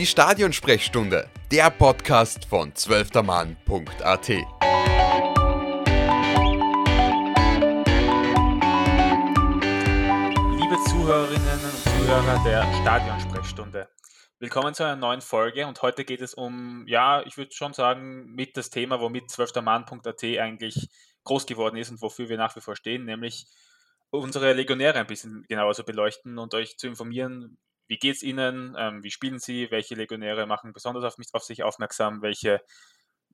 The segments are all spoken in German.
Die Stadionsprechstunde, der Podcast von zwölftermann.at. Liebe Zuhörerinnen und Zuhörer der Stadionsprechstunde. Willkommen zu einer neuen Folge und heute geht es um, ja, ich würde schon sagen, mit das Thema, womit zwölftermann.at eigentlich groß geworden ist und wofür wir nach wie vor stehen, nämlich unsere Legionäre ein bisschen genauer zu beleuchten und euch zu informieren, wie geht es ihnen, ähm, wie spielen sie, welche Legionäre machen besonders auf, mich, auf sich aufmerksam, welche,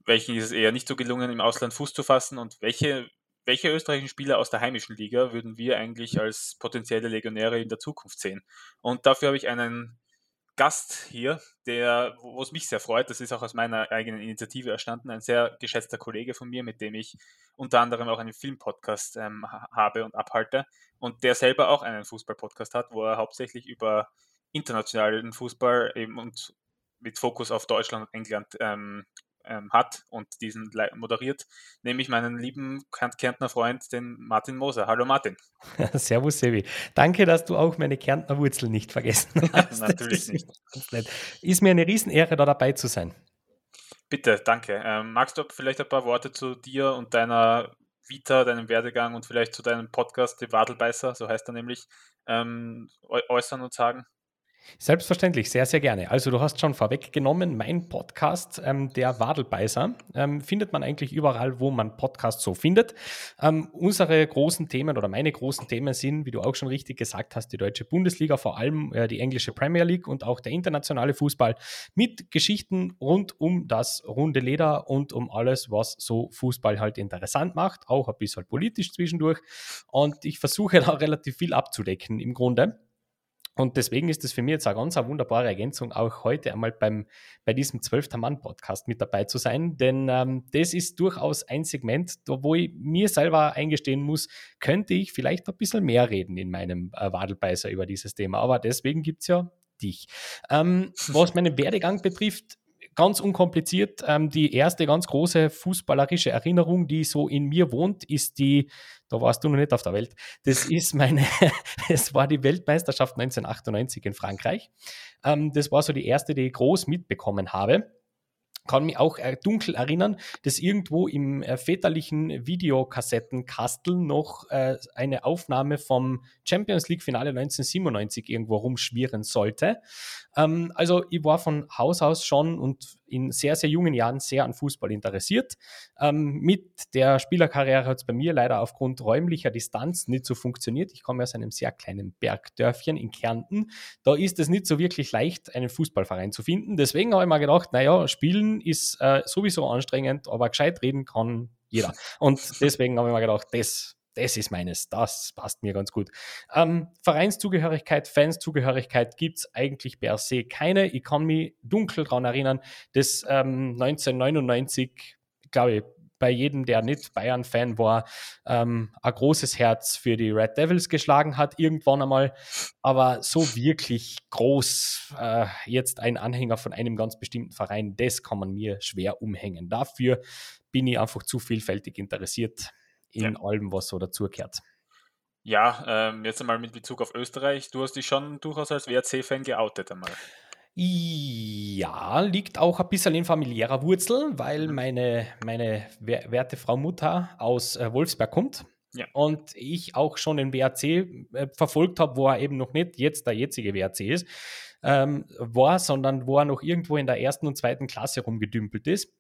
welchen ist es eher nicht so gelungen, im Ausland Fuß zu fassen? Und welche, welche österreichischen Spieler aus der heimischen Liga würden wir eigentlich als potenzielle Legionäre in der Zukunft sehen. Und dafür habe ich einen Gast hier, der, wo es mich sehr freut, das ist auch aus meiner eigenen Initiative erstanden, ein sehr geschätzter Kollege von mir, mit dem ich unter anderem auch einen Filmpodcast ähm, habe und abhalte. Und der selber auch einen Fußballpodcast hat, wo er hauptsächlich über internationalen Fußball eben und mit Fokus auf Deutschland und England ähm, ähm, hat und diesen moderiert, nämlich meinen lieben Kärntner Freund, den Martin Moser. Hallo Martin. Servus Sevi. Danke, dass du auch meine Kärntner Wurzel nicht vergessen hast. Natürlich nicht. Ist mir eine Riesenehre, da dabei zu sein. Bitte, danke. Ähm, magst du vielleicht ein paar Worte zu dir und deiner Vita, deinem Werdegang und vielleicht zu deinem Podcast, die Wadelbeißer, so heißt er nämlich, ähm, äußern und sagen? Selbstverständlich, sehr, sehr gerne. Also du hast schon vorweggenommen, mein Podcast, ähm, der Wadelbeißer, ähm, findet man eigentlich überall, wo man Podcasts so findet. Ähm, unsere großen Themen oder meine großen Themen sind, wie du auch schon richtig gesagt hast, die deutsche Bundesliga, vor allem äh, die englische Premier League und auch der internationale Fußball mit Geschichten rund um das runde Leder und um alles, was so Fußball halt interessant macht, auch ein bisschen politisch zwischendurch. Und ich versuche da relativ viel abzudecken im Grunde. Und deswegen ist es für mich jetzt eine ganz eine wunderbare Ergänzung, auch heute einmal beim, bei diesem zwölfter Mann-Podcast mit dabei zu sein. Denn ähm, das ist durchaus ein Segment, wo ich mir selber eingestehen muss, könnte ich vielleicht ein bisschen mehr reden in meinem äh, Wadelbeißer über dieses Thema. Aber deswegen gibt es ja dich. Ähm, was meinen Werdegang betrifft, ganz unkompliziert. Ähm, die erste ganz große fußballerische Erinnerung, die so in mir wohnt, ist die, da warst du noch nicht auf der Welt, das ist meine, es war die Weltmeisterschaft 1998 in Frankreich. Ähm, das war so die erste, die ich groß mitbekommen habe kann mich auch dunkel erinnern, dass irgendwo im äh, väterlichen Videokassettenkastel noch äh, eine Aufnahme vom Champions League Finale 1997 irgendwo rumschwirren sollte. Ähm, also ich war von Haus aus schon und in sehr, sehr jungen Jahren sehr an Fußball interessiert. Ähm, mit der Spielerkarriere hat es bei mir leider aufgrund räumlicher Distanz nicht so funktioniert. Ich komme aus einem sehr kleinen Bergdörfchen in Kärnten. Da ist es nicht so wirklich leicht, einen Fußballverein zu finden. Deswegen habe ich mir gedacht, naja, Spielen ist äh, sowieso anstrengend, aber gescheit reden kann jeder. Und deswegen habe ich mir gedacht, das das ist meines, das passt mir ganz gut. Ähm, Vereinszugehörigkeit, Fanszugehörigkeit gibt es eigentlich per se keine. Ich kann mich dunkel daran erinnern, dass ähm, 1999, glaube ich, bei jedem, der nicht Bayern-Fan war, ähm, ein großes Herz für die Red Devils geschlagen hat, irgendwann einmal. Aber so wirklich groß äh, jetzt ein Anhänger von einem ganz bestimmten Verein, das kann man mir schwer umhängen. Dafür bin ich einfach zu vielfältig interessiert in ja. allem, was so dazugehört. Ja, ähm, jetzt einmal mit Bezug auf Österreich. Du hast dich schon durchaus als WRC-Fan geoutet einmal. Ja, liegt auch ein bisschen in familiärer Wurzel, weil mhm. meine, meine werte Frau Mutter aus äh, Wolfsberg kommt. Ja. Und ich auch schon den WRC äh, verfolgt habe, wo er eben noch nicht jetzt der jetzige WRC ist, ähm, war, sondern wo er noch irgendwo in der ersten und zweiten Klasse rumgedümpelt ist.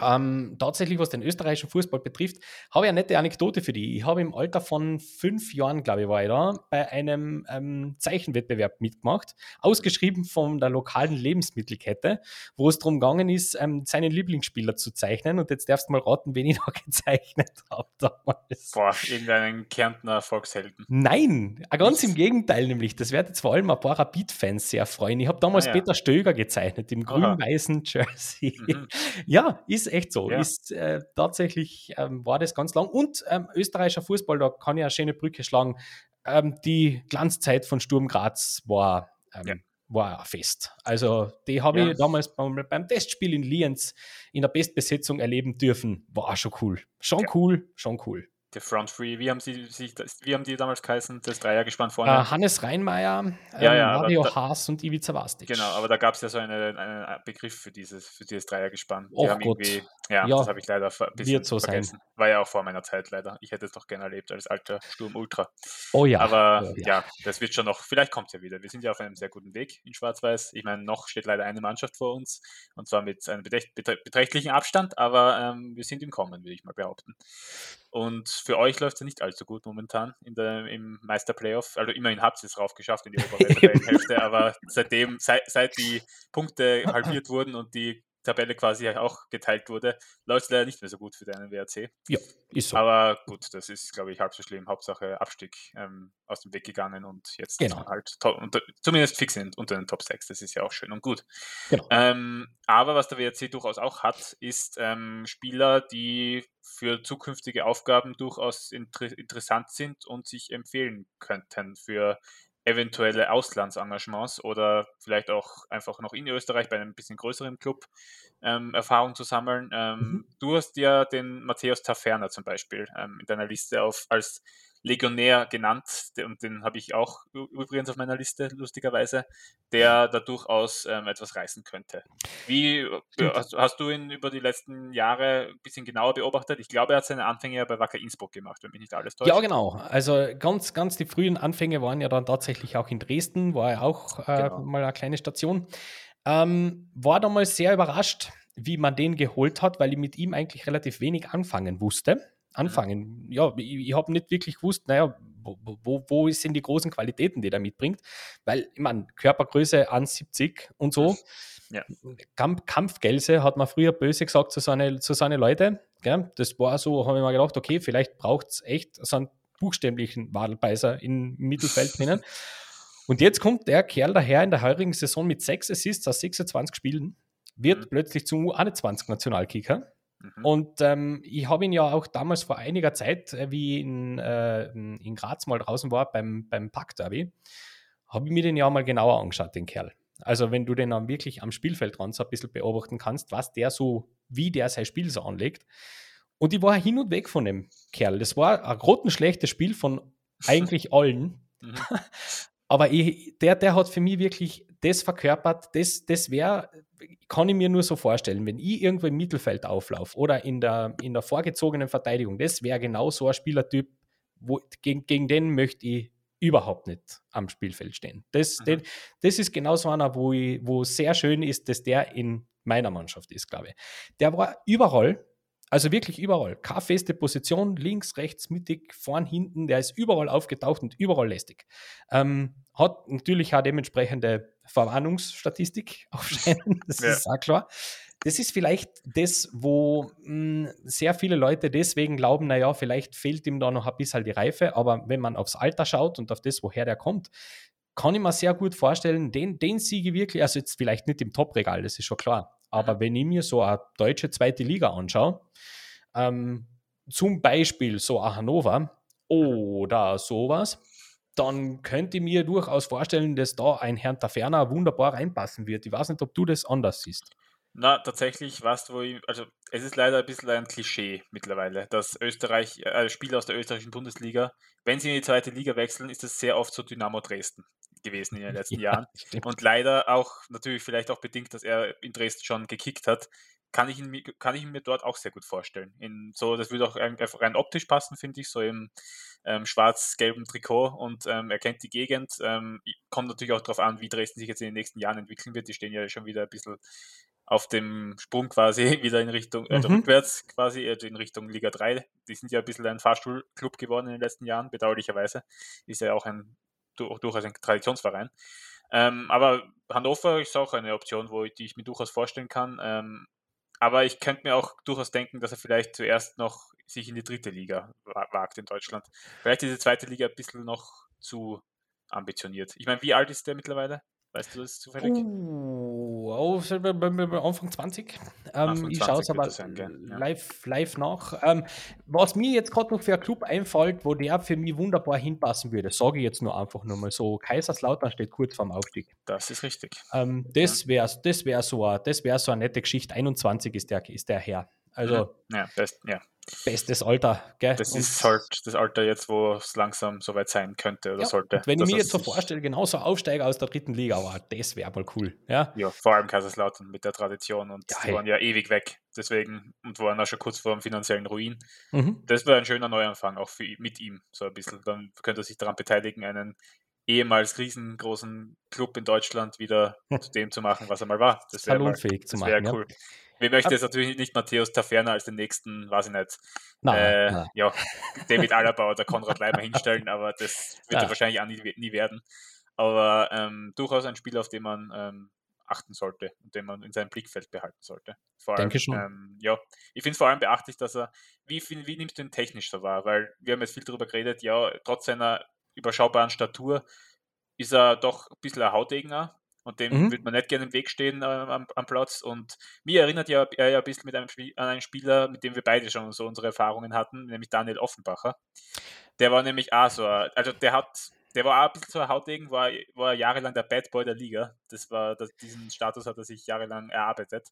Ähm, tatsächlich, was den österreichischen Fußball betrifft, habe ich eine nette Anekdote für die. Ich habe im Alter von fünf Jahren, glaube ich, war ich da, bei einem ähm, Zeichenwettbewerb mitgemacht, ausgeschrieben von der lokalen Lebensmittelkette, wo es darum gegangen ist, ähm, seinen Lieblingsspieler zu zeichnen. Und jetzt darfst du mal raten, wen ich da gezeichnet habe damals. Boah, irgendeinen Kärntner Volkshelden. Nein, ganz im Gegenteil nämlich. Das wird jetzt vor allem ein paar Rapid-Fans sehr freuen. Ich habe damals ah, ja. Peter Stöger gezeichnet, im grün-weißen Jersey. Mhm. ja, ist echt so. Ja. Ist äh, tatsächlich ähm, war das ganz lang. Und ähm, österreichischer Fußball, da kann ich eine schöne Brücke schlagen. Ähm, die Glanzzeit von Sturm Graz war, ähm, ja. war fest. Also, die habe ja. ich damals beim, beim, Testspiel in Lienz in der Bestbesetzung erleben dürfen. War schon cool. Schon cool, schon cool. Der Front Free, wie haben sie sich wie haben die damals geheißen, das Dreiergespann vorne? Äh, Hannes Reinmeier, ähm, Ja, ja, Mario da- Haas und Ivica Vastic. Genau, aber da gab es ja so eine, einen Begriff für dieses, für dieses Dreiergespann. Die Och haben Gott. irgendwie, ja, Ja, das habe ich leider ein bisschen wird so sein. vergessen. War ja auch vor meiner Zeit leider. Ich hätte es doch gerne erlebt als alter Sturm Ultra. Oh ja. Aber oh ja. das wird schon noch, vielleicht kommt es ja wieder. Wir sind ja auf einem sehr guten Weg in Schwarz-Weiß. Ich meine, noch steht leider eine Mannschaft vor uns und zwar mit einem beträcht- beträ- beträchtlichen Abstand, aber ähm, wir sind im Kommen, würde ich mal behaupten. Und für euch läuft es ja nicht allzu gut momentan in der, im Meister-Playoff. Also immerhin habt ihr es drauf geschafft in die obere Tabellenhälfte, aber seitdem, seit, seit die Punkte halbiert wurden und die Tabelle quasi auch geteilt wurde, läuft es leider nicht mehr so gut für deinen WRC. Ist so. Aber gut, das ist, glaube ich, halb so schlimm. Hauptsache Abstieg ähm, aus dem Weg gegangen und jetzt Genau. halt unter, zumindest fix in, unter den Top 6. Das ist ja auch schön und gut. Genau. Ähm, aber was der WRC durchaus auch hat, ist ähm, Spieler, die für zukünftige Aufgaben durchaus inter interessant sind und sich empfehlen könnten für eventuelle Auslandsengagements oder vielleicht auch einfach noch in Österreich bei einem bisschen größeren Club ähm, Erfahrung zu sammeln. Ähm, Mhm. Du hast ja den Matthäus Taferner zum Beispiel ähm, in deiner Liste auf, als Legionär genannt und den habe ich auch übrigens auf meiner Liste, lustigerweise, der da durchaus ähm, etwas reißen könnte. Wie äh, hast, hast du ihn über die letzten Jahre ein bisschen genauer beobachtet? Ich glaube, er hat seine Anfänge ja bei Wacker Innsbruck gemacht, wenn mich nicht alles täuscht. Ja, genau. Also ganz, ganz die frühen Anfänge waren ja dann tatsächlich auch in Dresden, war ja auch äh, Genau. mal eine kleine Station. Ähm, war damals sehr überrascht, wie man den geholt hat, weil ich mit ihm eigentlich relativ wenig anfangen wusste. Anfangen, ja, ich, ich habe nicht wirklich gewusst, naja, wo, wo, wo sind die großen Qualitäten, die er mitbringt, weil, ich meine, Körpergröße 1,70 und so. Ja. Kamp Kampfgelse hat man früher böse gesagt zu seinen zu seine Leute. Gell? Das war so, habe ich mir gedacht, okay, vielleicht braucht es echt so einen buchstäblichen Wadelbeißer im Mittelfeld drinnen. Und jetzt kommt der Kerl daher in der heurigen Saison mit sechs Assists aus 26 Spielen, wird Mhm. plötzlich zum U21-Nationalkicker. Mhm. Und ähm, ich habe ihn ja auch damals vor einiger Zeit, äh, wie ich in, äh, in Graz mal draußen war beim, beim Pack-Derby, habe ich mir den ja mal genauer angeschaut, den Kerl. Also wenn du den dann wirklich am Spielfeld dran so ein bisschen beobachten kannst, was der so, wie der sein Spiel so anlegt. Und ich war hin und weg von dem Kerl. Das war ein grottenschlechtes Spiel von eigentlich allen. Mhm. Aber ich, der, der hat für mich wirklich das verkörpert, das, das wäre, kann ich mir nur so vorstellen, wenn ich irgendwo im Mittelfeld auflaufe oder in der, in der vorgezogenen Verteidigung, das wäre genau so ein Spielertyp, wo, gegen, gegen den möchte ich überhaupt nicht am Spielfeld stehen. Das, Mhm. den, das ist genau so einer, wo, ich, wo sehr schön ist, dass der in meiner Mannschaft ist, glaube ich. Der war überall, also wirklich überall. Keine feste Position, links, rechts, mittig, vorn, hinten. Der ist überall aufgetaucht und überall lästig. Ähm, hat natürlich auch dementsprechende Verwarnungsstatistik aufstellen, das Ja. ist auch klar. Das ist vielleicht das, wo mh, sehr viele Leute deswegen glauben, naja, vielleicht fehlt ihm da noch ein bisschen die Reife, aber wenn man aufs Alter schaut und auf das, woher der kommt, kann ich mir sehr gut vorstellen, den, den Siege wirklich, also jetzt vielleicht nicht im Top-Regal, das ist schon klar, aber wenn ich mir so eine deutsche zweite Liga anschaue, ähm, zum Beispiel so ein Hannover oder sowas, dann könnte ich mir durchaus vorstellen, dass da ein Herrn Taferner wunderbar reinpassen wird. Ich weiß nicht, ob du das anders siehst. Na, tatsächlich, was wo ich, also es ist leider ein bisschen ein Klischee mittlerweile, dass Österreich, äh, Spieler aus der österreichischen Bundesliga, wenn sie in die zweite Liga wechseln, ist das sehr oft so Dynamo Dresden gewesen in den letzten Jahren. stimmt. Und leider auch, natürlich vielleicht auch bedingt, dass er in Dresden schon gekickt hat, kann ich ihn, kann ich ihn mir dort auch sehr gut vorstellen. In so, das würde auch einfach rein optisch passen, finde ich, so im ähm, schwarz-gelben Trikot und ähm, er kennt die Gegend. Ähm, kommt natürlich auch darauf an, wie Dresden sich jetzt in den nächsten Jahren entwickeln wird. Die stehen ja schon wieder ein bisschen auf dem Sprung quasi wieder in Richtung, äh, Mhm. rückwärts quasi, also in Richtung Liga 3. Die sind ja ein bisschen ein Fahrstuhlclub geworden in den letzten Jahren, bedauerlicherweise. Ist ja auch ein durchaus ein Traditionsverein. Ähm, aber Hannover ist auch eine Option, wo ich, die ich mir durchaus vorstellen kann. Ähm, aber ich könnte mir auch durchaus denken, dass er vielleicht zuerst noch sich in die dritte Liga wa- wagt in Deutschland. Vielleicht ist die zweite Liga ein bisschen noch zu ambitioniert. Ich meine, wie alt ist der mittlerweile? Weißt du das zufällig? Uh, auf, Anfang 20. Ähm, Anfang ich 20 schaue es aber das sein? Ja. live, live nach. Ähm, was mir jetzt gerade noch für einen Club einfällt, wo der für mich wunderbar hinpassen würde, sage ich jetzt nur einfach nur mal so: Kaiserslautern steht kurz vorm Aufstieg. Das ist richtig. Ähm, das wäre das wär so, eine- das wär so eine nette Geschichte. 21 ist der, ist der Herr. Also, Ja, best, ja. Bestes Alter, gell? Das und ist halt das Alter jetzt, wo es langsam soweit sein könnte oder ja, sollte. Wenn ich mir jetzt so vorstelle, genauso Aufsteiger aus der dritten Liga, aber das wäre mal cool. Ja? ja, vor allem Kaiserslautern mit der Tradition und ja, die hey. waren ja ewig weg. Deswegen und waren auch schon kurz vor dem finanziellen Ruin. Mhm. Das wäre ein schöner Neuanfang, auch für, mit ihm. So ein bisschen. Dann könnte er sich daran beteiligen, einen ehemals riesengroßen Club in Deutschland wieder zu dem zu machen, was er mal war. Das wäre zu machen. Cool. Ja. Wir möchten jetzt natürlich nicht Matthäus Taferner als den nächsten, weiß ich nicht, nein, äh, nein. ja, David Alaba oder Konrad Leimer hinstellen, aber das wird ja. wahrscheinlich auch nie, nie werden. Aber ähm, durchaus ein Spiel, auf den man ähm, achten sollte und den man in seinem Blickfeld behalten sollte. Vor allem, Denke schon. Ähm, ja, ich finde es vor allem beachtlich, dass er, wie, wie nimmst du ihn technisch so wahr? Weil wir haben jetzt viel darüber geredet, ja, trotz seiner überschaubaren Statur ist er doch ein bisschen ein Hautdegner und dem mhm. würde man nicht gerne im Weg stehen äh, am, am, Platz. Und mir erinnert ja er ja ein bisschen mit einem Spiel, an einen Spieler, mit dem wir beide schon so unsere Erfahrungen hatten, nämlich Daniel Offenbacher. Der war nämlich auch so, also der hat, der war auch ein bisschen so ein Hautdegen, war, war jahrelang der Bad Boy der Liga. Das war, das, diesen Status hat er sich jahrelang erarbeitet.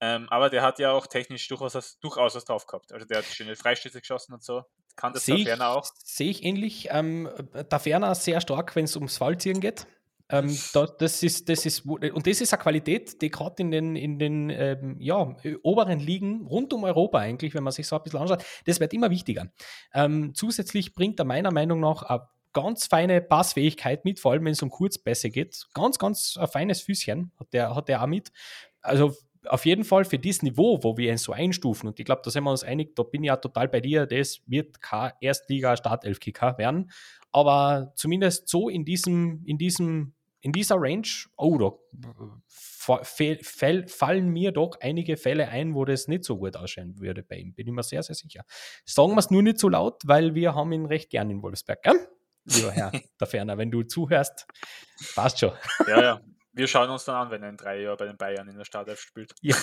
Ähm, aber der hat ja auch technisch durchaus, durchaus was drauf gehabt. Also der hat schöne Freistöße geschossen und so. Kann das seh Ferner auch? Sehe ich ähnlich. Ähm, Ferner sehr stark, wenn es ums Fallziehen geht. Ähm, da, das ist, das ist, und das ist eine Qualität, die gerade in den, in den ähm, ja, oberen Ligen rund um Europa eigentlich, wenn man sich so ein bisschen anschaut, das wird immer wichtiger. Ähm, zusätzlich bringt er meiner Meinung nach eine ganz feine Passfähigkeit mit, vor allem wenn es um Kurzpässe geht. Ganz, ganz ein feines Füßchen hat der, hat der auch mit. Also auf jeden Fall für dieses Niveau, wo wir ihn so einstufen, und ich glaube, da sind wir uns einig, da bin ich ja total bei dir, das wird kein Erstliga-Startelf-Kicker werden. Aber zumindest so in diesem, in diesem, in dieser Range, oh, da fallen mir doch einige Fälle ein, wo das nicht so gut ausschauen würde bei ihm. Bin ich mir sehr, sehr sicher. Sagen wir es nur nicht so laut, weil wir haben ihn recht gern in Wolfsberg, gell? Lieber Herr der Ferner, wenn du zuhörst, passt schon. Ja, ja. Wir schauen uns dann an, wenn er in drei Jahren bei den Bayern in der Startelf spielt. Ja,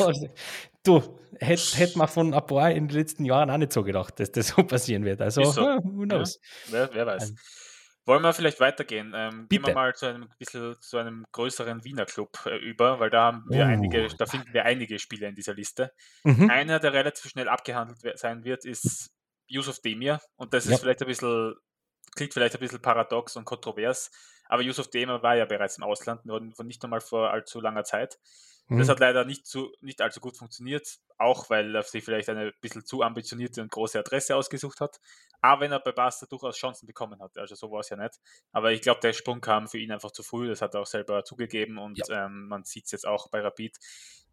du, hätte hätt man von ein paar in den letzten Jahren auch nicht so gedacht, dass das so passieren wird. Also, so. who knows? Ja, wer, wer, weiß. Um, wollen wir vielleicht weitergehen? Ähm, gehen wir mal zu einem bisschen zu einem größeren Wiener Club äh, über, weil da haben wir oh. einige, da finden wir einige Spiele in dieser Liste. Mhm. Einer, der relativ schnell abgehandelt sein wird, ist Yusuf Demir. Und das ist ja. vielleicht ein bisschen, klingt vielleicht ein bisschen paradox und kontrovers, aber Yusuf Demir war ja bereits im Ausland, von nicht einmal vor allzu langer Zeit. Mhm. Das hat leider nicht, zu, nicht allzu gut funktioniert, auch weil er sich vielleicht eine bisschen zu ambitionierte und große Adresse ausgesucht hat. Aber wenn er bei Barca durchaus Chancen bekommen hat, also so war es ja nicht. Aber ich glaube, der Sprung kam für ihn einfach zu früh, das hat er auch selber zugegeben und ja. ähm, man sieht es jetzt auch bei Rapid.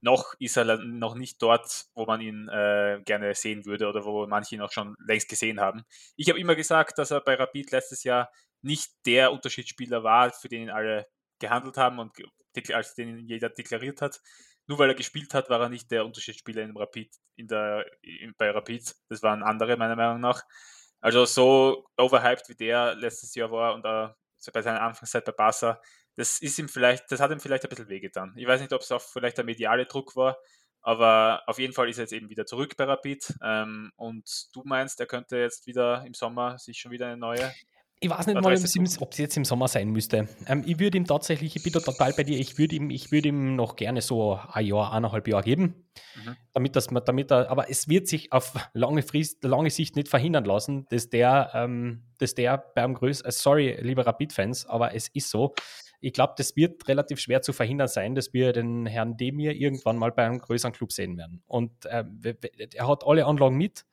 Noch ist er noch nicht dort, wo man ihn äh, gerne sehen würde oder wo manche ihn auch schon längst gesehen haben. Ich habe immer gesagt, dass er bei Rapid letztes Jahr nicht der Unterschiedsspieler war, für den alle gehandelt haben und als den jeder deklariert hat. Nur weil er gespielt hat, war er nicht der Unterschiedsspieler in Rapid, in der, in, bei Rapid. Das waren andere, meiner Meinung nach. Also so overhyped wie der letztes Jahr war und uh, bei seiner Anfangszeit bei Barca, das ist ihm vielleicht, das hat ihm vielleicht ein bisschen wehgetan. Ich weiß nicht, ob es auch vielleicht der mediale Druck war, aber auf jeden Fall ist er jetzt eben wieder zurück bei Rapid. Ähm, und du meinst, er könnte jetzt wieder im Sommer sich schon wieder eine neue ich weiß nicht mal, ob es jetzt im Sommer sein müsste. Ähm, ich würde ihm tatsächlich, ich bin da total bei dir, ich würde ihm, ich ihm noch gerne so ein Jahr, eineinhalb Jahre geben, mhm. damit das, damit er, aber es wird sich auf lange Frist, lange Sicht nicht verhindern lassen, dass der, ähm, dass der beim größten, äh, sorry, liebe Rapid-Fans, aber es ist so. Ich glaube, das wird relativ schwer zu verhindern sein, dass wir den Herrn Demir irgendwann mal bei einem größeren Club sehen werden. Und äh, er hat alle Anlagen mit.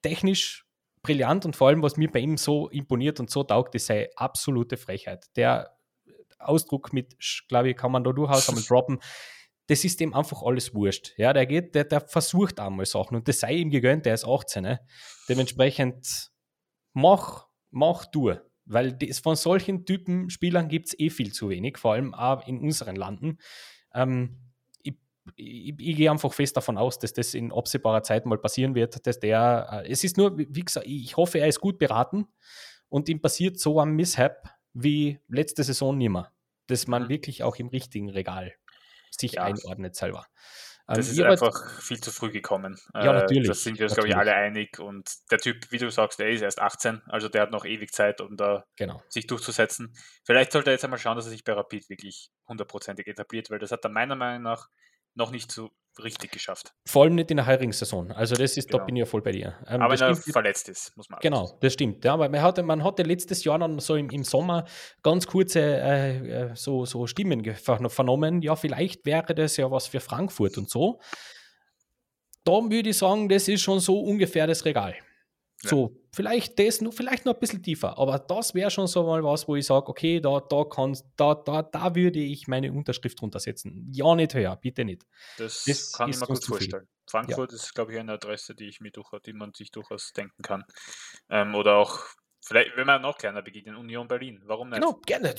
Technisch brillant und vor allem, was mir bei ihm so imponiert und so taugt, ist seine absolute Frechheit. Der Ausdruck mit, glaube ich, kann man da durchaus einmal droppen. Das ist ihm einfach alles wurscht. Ja, der geht, der, der versucht einmal Sachen und das sei ihm gegönnt, der ist 18. Ne? Dementsprechend mach, mach du. Weil das, von solchen Typen Spielern gibt es eh viel zu wenig, vor allem auch in unseren Landen. Ähm, ich, ich, gehe einfach fest davon aus, dass das in absehbarer Zeit mal passieren wird, dass der, äh, es ist nur, wie gesagt, ich hoffe, er ist gut beraten und ihm passiert so ein Mishap wie letzte Saison nimmer, dass man mhm. wirklich auch im richtigen Regal sich ja. einordnet selber. Das ähm, ist einfach viel zu früh gekommen. Ja, natürlich. Das sind wir uns, glaube ich, alle einig. Und der Typ, wie du sagst, der ist erst 18, also der hat noch ewig Zeit, um da genau. sich durchzusetzen. Vielleicht sollte er jetzt einmal schauen, dass er sich bei Rapid wirklich hundertprozentig etabliert, weil das hat er meiner Meinung nach noch nicht so richtig geschafft. Vor allem nicht in der Heurigen-Saison. Also das ist, genau. da bin ich ja voll bei dir. Ähm, aber wenn er verletzt ist, muss man. Genau, das stimmt. Ja, aber man hatte, man hatte letztes Jahr dann so im, im Sommer ganz kurze äh, äh so, so Stimmen vernommen. Ja, vielleicht wäre das ja was für Frankfurt und so. Da würde ich sagen, das ist schon so ungefähr das Regal. So, vielleicht das nur, vielleicht noch ein bisschen tiefer, aber das wäre schon so mal was, wo ich sage, okay, da, da, kannst, da, da, da würde ich meine Unterschrift drunter setzen. Ja, nicht höher, bitte nicht. Das, das kann ich mir gut vorstellen. Frankfurt ja. ist, glaube ich, eine Adresse, die ich mir durch, die man sich durchaus denken kann. Ähm, oder auch, vielleicht, wenn man noch kleiner beginnt, in Union Berlin. Warum nicht? Genau, gerne.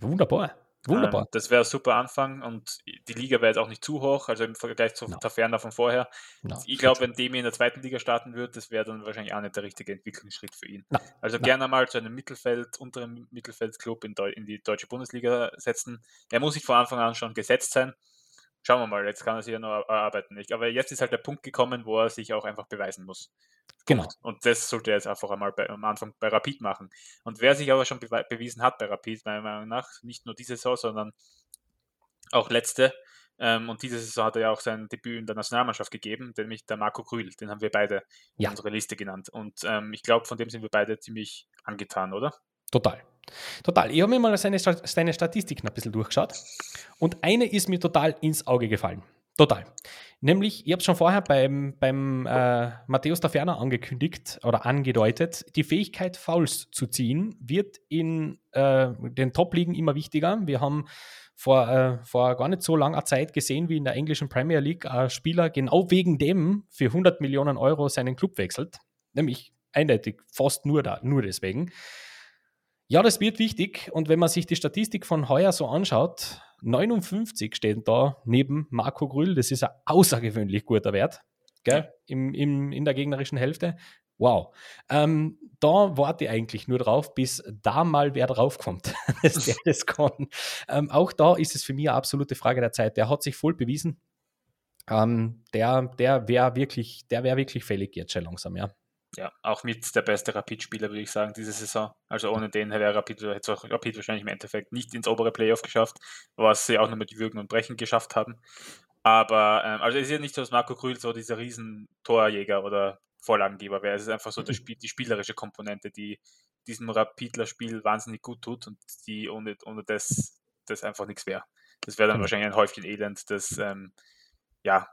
Wunderbar. Wunderbar. Ähm, das wäre ein super Anfang und die Liga wäre jetzt auch nicht zu hoch, also im Vergleich zu no. Taferna von vorher. No, ich glaube, wenn Demi in der zweiten Liga starten würde, das wäre dann wahrscheinlich auch nicht der richtige Entwicklungsschritt für ihn. No. Also gerne mal zu einem Mittelfeld, unteren Mittelfeldclub in, in, die deutsche Bundesliga setzen. Er muss sich von Anfang an schon gesetzt sein. Schauen wir mal, jetzt kann er sich ja noch erarbeiten. Aber jetzt ist halt der Punkt gekommen, wo er sich auch einfach beweisen muss. Genau. Und das sollte er jetzt einfach einmal bei, am Anfang bei Rapid machen. Und wer sich aber schon bewiesen hat bei Rapid, meiner Meinung nach, nicht nur diese Saison, sondern auch letzte, ähm, und diese Saison hat er ja auch sein Debüt in der Nationalmannschaft gegeben, nämlich der Marco Grühl, den haben wir beide ja. in unserer Liste genannt. Und ähm, ich glaube, von dem sind wir beide ziemlich angetan, oder? Total. Total. Ich habe mir mal seine, seine Statistiken ein bisschen durchgeschaut und eine ist mir total ins Auge gefallen. Total. Nämlich, ich habe es schon vorher beim, beim äh, Matthäus Taferner angekündigt oder angedeutet, die Fähigkeit, Fouls zu ziehen, wird in äh, den Top-Ligen immer wichtiger. Wir haben vor, äh, vor gar nicht so langer Zeit gesehen, wie in der englischen Premier League ein Spieler genau wegen dem für 100 Millionen Euro seinen Club wechselt. Nämlich eindeutig fast nur, da, nur deswegen. Ja, das wird wichtig. Und wenn man sich die Statistik von heuer so anschaut, 59 stehen da neben Marco Grüll. Das ist ein außergewöhnlich guter Wert gell? Im, im, in der gegnerischen Hälfte. Wow. Ähm, da warte ich eigentlich nur drauf, bis da mal wer draufkommt, dass der das kann. Ähm, auch da ist es für mich eine absolute Frage der Zeit. Der hat sich voll bewiesen. Ähm, der der wäre wirklich, der wäre wirklich fällig jetzt schon langsam, ja ja, auch mit der beste Rapid-Spieler, würde ich sagen, diese Saison. Also ohne den wäre Rapid, hätte auch Rapid wahrscheinlich im Endeffekt nicht ins obere Playoff geschafft, was sie auch nur mit Würgen und Brechen geschafft haben. Aber, ähm, also es ist ja nicht so, dass Marco Krühl so dieser riesen Torjäger oder Vorlagengeber wäre. Es ist einfach so mhm. Spiel, die spielerische Komponente, die diesem Rapidler-Spiel wahnsinnig gut tut und die ohne, ohne das, das einfach nichts wäre. Das wäre dann mhm. wahrscheinlich ein Häufchen Elend, das ähm, ja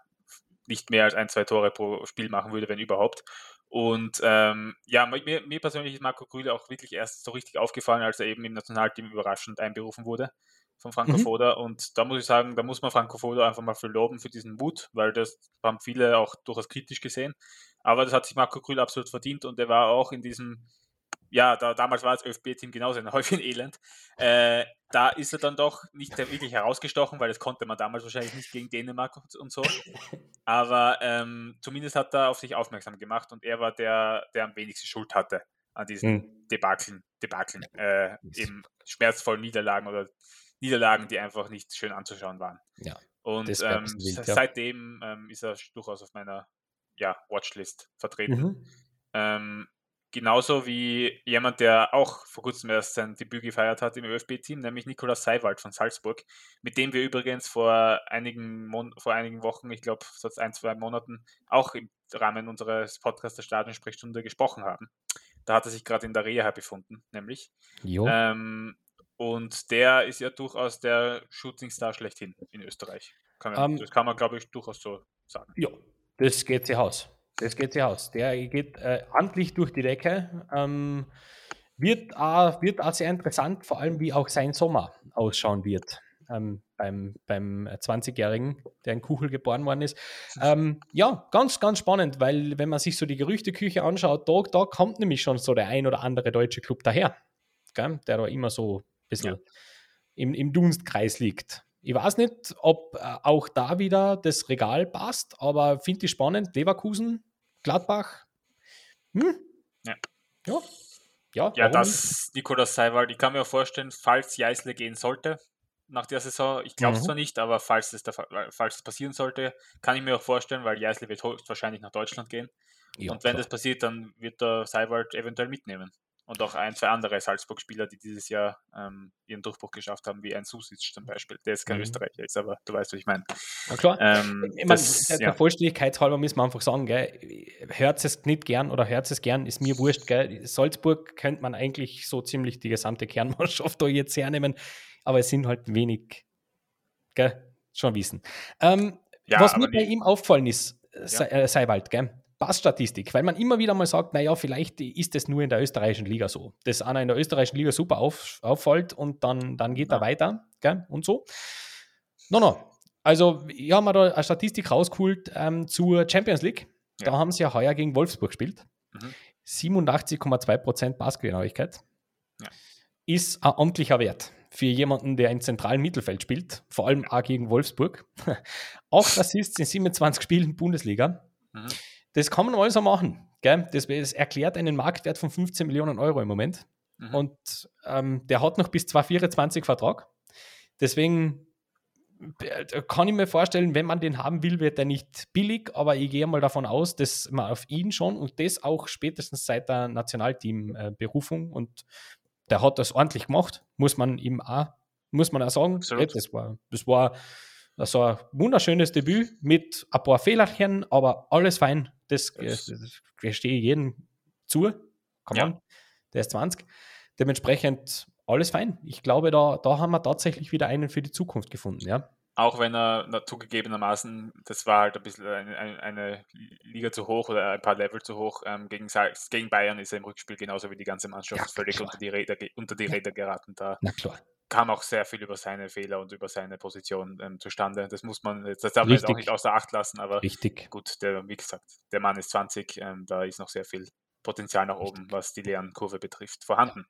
nicht mehr als ein, zwei Tore pro Spiel machen würde, wenn überhaupt. Und ähm, ja, mir, mir, persönlich ist Marco Grüle auch wirklich erst so richtig aufgefallen, als er eben im Nationalteam überraschend einberufen wurde von Franco mhm. Foda. Und da muss ich sagen, da muss man Franco Foda einfach mal für loben für diesen Mut, weil das haben viele auch durchaus kritisch gesehen. Aber das hat sich Marco Grüle absolut verdient und er war auch in diesem ja, da, damals war das ÖFB-Team genauso ein Häufchen Elend. Äh, da ist er dann doch nicht wirklich herausgestochen, weil das konnte man damals wahrscheinlich nicht gegen Dänemark und, so. Aber ähm, zumindest hat er auf sich aufmerksam gemacht und er war der, der am wenigsten Schuld hatte an diesen hm. Debakeln, Debakeln äh, eben schmerzvollen Niederlagen oder Niederlagen, die einfach nicht schön anzuschauen waren. Ja, und ähm, wild, ja. seitdem ähm, ist er durchaus auf meiner ja, Watchlist vertreten. Mhm. Genauso wie jemand, der auch vor kurzem erst sein Debüt gefeiert hat im ÖFB-Team, nämlich Nikolaus Seiwald von Salzburg, mit dem wir übrigens vor einigen, Mon vor einigen Wochen, ich glaube so ein, zwei Monaten, auch im Rahmen unseres Podcasts der Stadionsprechstunde gesprochen haben. Da hat er sich gerade in der Reha befunden, nämlich. Ähm, und der ist ja durchaus der Shootingstar schlechthin in Österreich. Kann man, um, ähm, das kann man, glaube ich, durchaus so sagen. Ja, das geht sich aus. Das geht sich aus. Der geht äh, amtlich durch die Decke. Ähm, wird, äh, wird auch sehr interessant, vor allem wie auch sein Sommer ausschauen wird. Ähm, beim, beim 20-Jährigen, der in Kuchel geboren worden ist. Ähm, ja, ganz, ganz spannend, weil wenn man sich so die Gerüchteküche anschaut, da, da kommt nämlich schon so der ein oder andere deutsche Club daher, gell? der da immer so ein bisschen ja. im, im Dunstkreis liegt. Ich weiß nicht, ob äh, auch da wieder das Regal passt, aber finde ich spannend. Leverkusen, Gladbach. Hm? Ja. Ja, ja, ja das Nikolaus Seiwald, ich kann mir auch vorstellen, falls Jeißle gehen sollte nach der Saison, ich glaube es mhm. zwar nicht, aber falls es, der, falls es passieren sollte, kann ich mir auch vorstellen, weil Jeißle wird wahrscheinlich nach Deutschland gehen. Ja, und wenn klar. das passiert, dann wird der Seiwald eventuell mitnehmen. Und auch ein, zwei andere Salzburg-Spieler, die dieses Jahr ähm, ihren Durchbruch geschafft haben, wie ein Susic zum Beispiel, der jetzt kein mhm. Österreicher ist, aber du weißt, was ich meine. Na klar. Ähm, ich das, mein, der, ja. Vollständigkeit halber müssen wir einfach sagen, hört es nicht gern oder hört es gern, ist mir wurscht. Gell? Salzburg könnte man eigentlich so ziemlich die gesamte Kernmannschaft da jetzt hernehmen, aber es sind halt wenig, gell? schon wissen. Ähm, ja, was mir bei ihm auffallen ist, ja. äh, Seiwald, gell? Passstatistik, weil man immer wieder mal sagt, naja, vielleicht ist es nur in der österreichischen Liga so, dass einer in der österreichischen Liga super auf, auffällt und dann, dann geht ja. er weiter gell? und so. No, no. Also, ich habe mir da eine Statistik rausgeholt ähm, zur Champions League. Ja. Da haben sie ja heuer gegen Wolfsburg gespielt. Mhm. 87,2% Passgenauigkeit. Ja. Ist ein amtlicher Wert für jemanden, der im zentralen Mittelfeld spielt, vor allem auch gegen Wolfsburg. Acht Assists in 27 Spielen Bundesliga. Mhm. Das kann man also machen. Gell? Das, das, erklärt einen Marktwert von 15 Millionen Euro im Moment. Mhm. Und ähm, der hat noch bis 2024 Vertrag. Deswegen äh, kann ich mir vorstellen, wenn man den haben will, wird er nicht billig, aber ich gehe mal davon aus, dass man auf ihn schon und das auch spätestens seit der Nationalteam-Berufung und der hat das ordentlich gemacht, muss man ihm auch, muss man auch sagen. Absolut. Das war, das war so ein wunderschönes Debüt mit ein paar Fehlerchen, aber alles fein. Das, das, das gestehe ich jedem zu. Komm ja. der ist 20. Dementsprechend alles fein. Ich glaube, da, da haben wir tatsächlich wieder einen für die Zukunft gefunden, ja. Auch wenn er na, zugegebenermaßen, das war halt ein bisschen eine, eine, Liga zu hoch oder ein paar Level zu hoch. Ähm, gegen, gegen, Bayern ist er im Rückspiel genauso wie die ganze Mannschaft ja, völlig unter die, Räder, unter die Räder geraten. Da Na klar kam auch sehr viel über seine Fehler und über seine Position ähm, zustande. Das muss man, das darf man jetzt auch nicht außer Acht lassen, aber Richtig. gut, der, wie gesagt, der Mann ist 20, ähm, da ist noch sehr viel Potenzial nach oben, was die Lernkurve betrifft, vorhanden.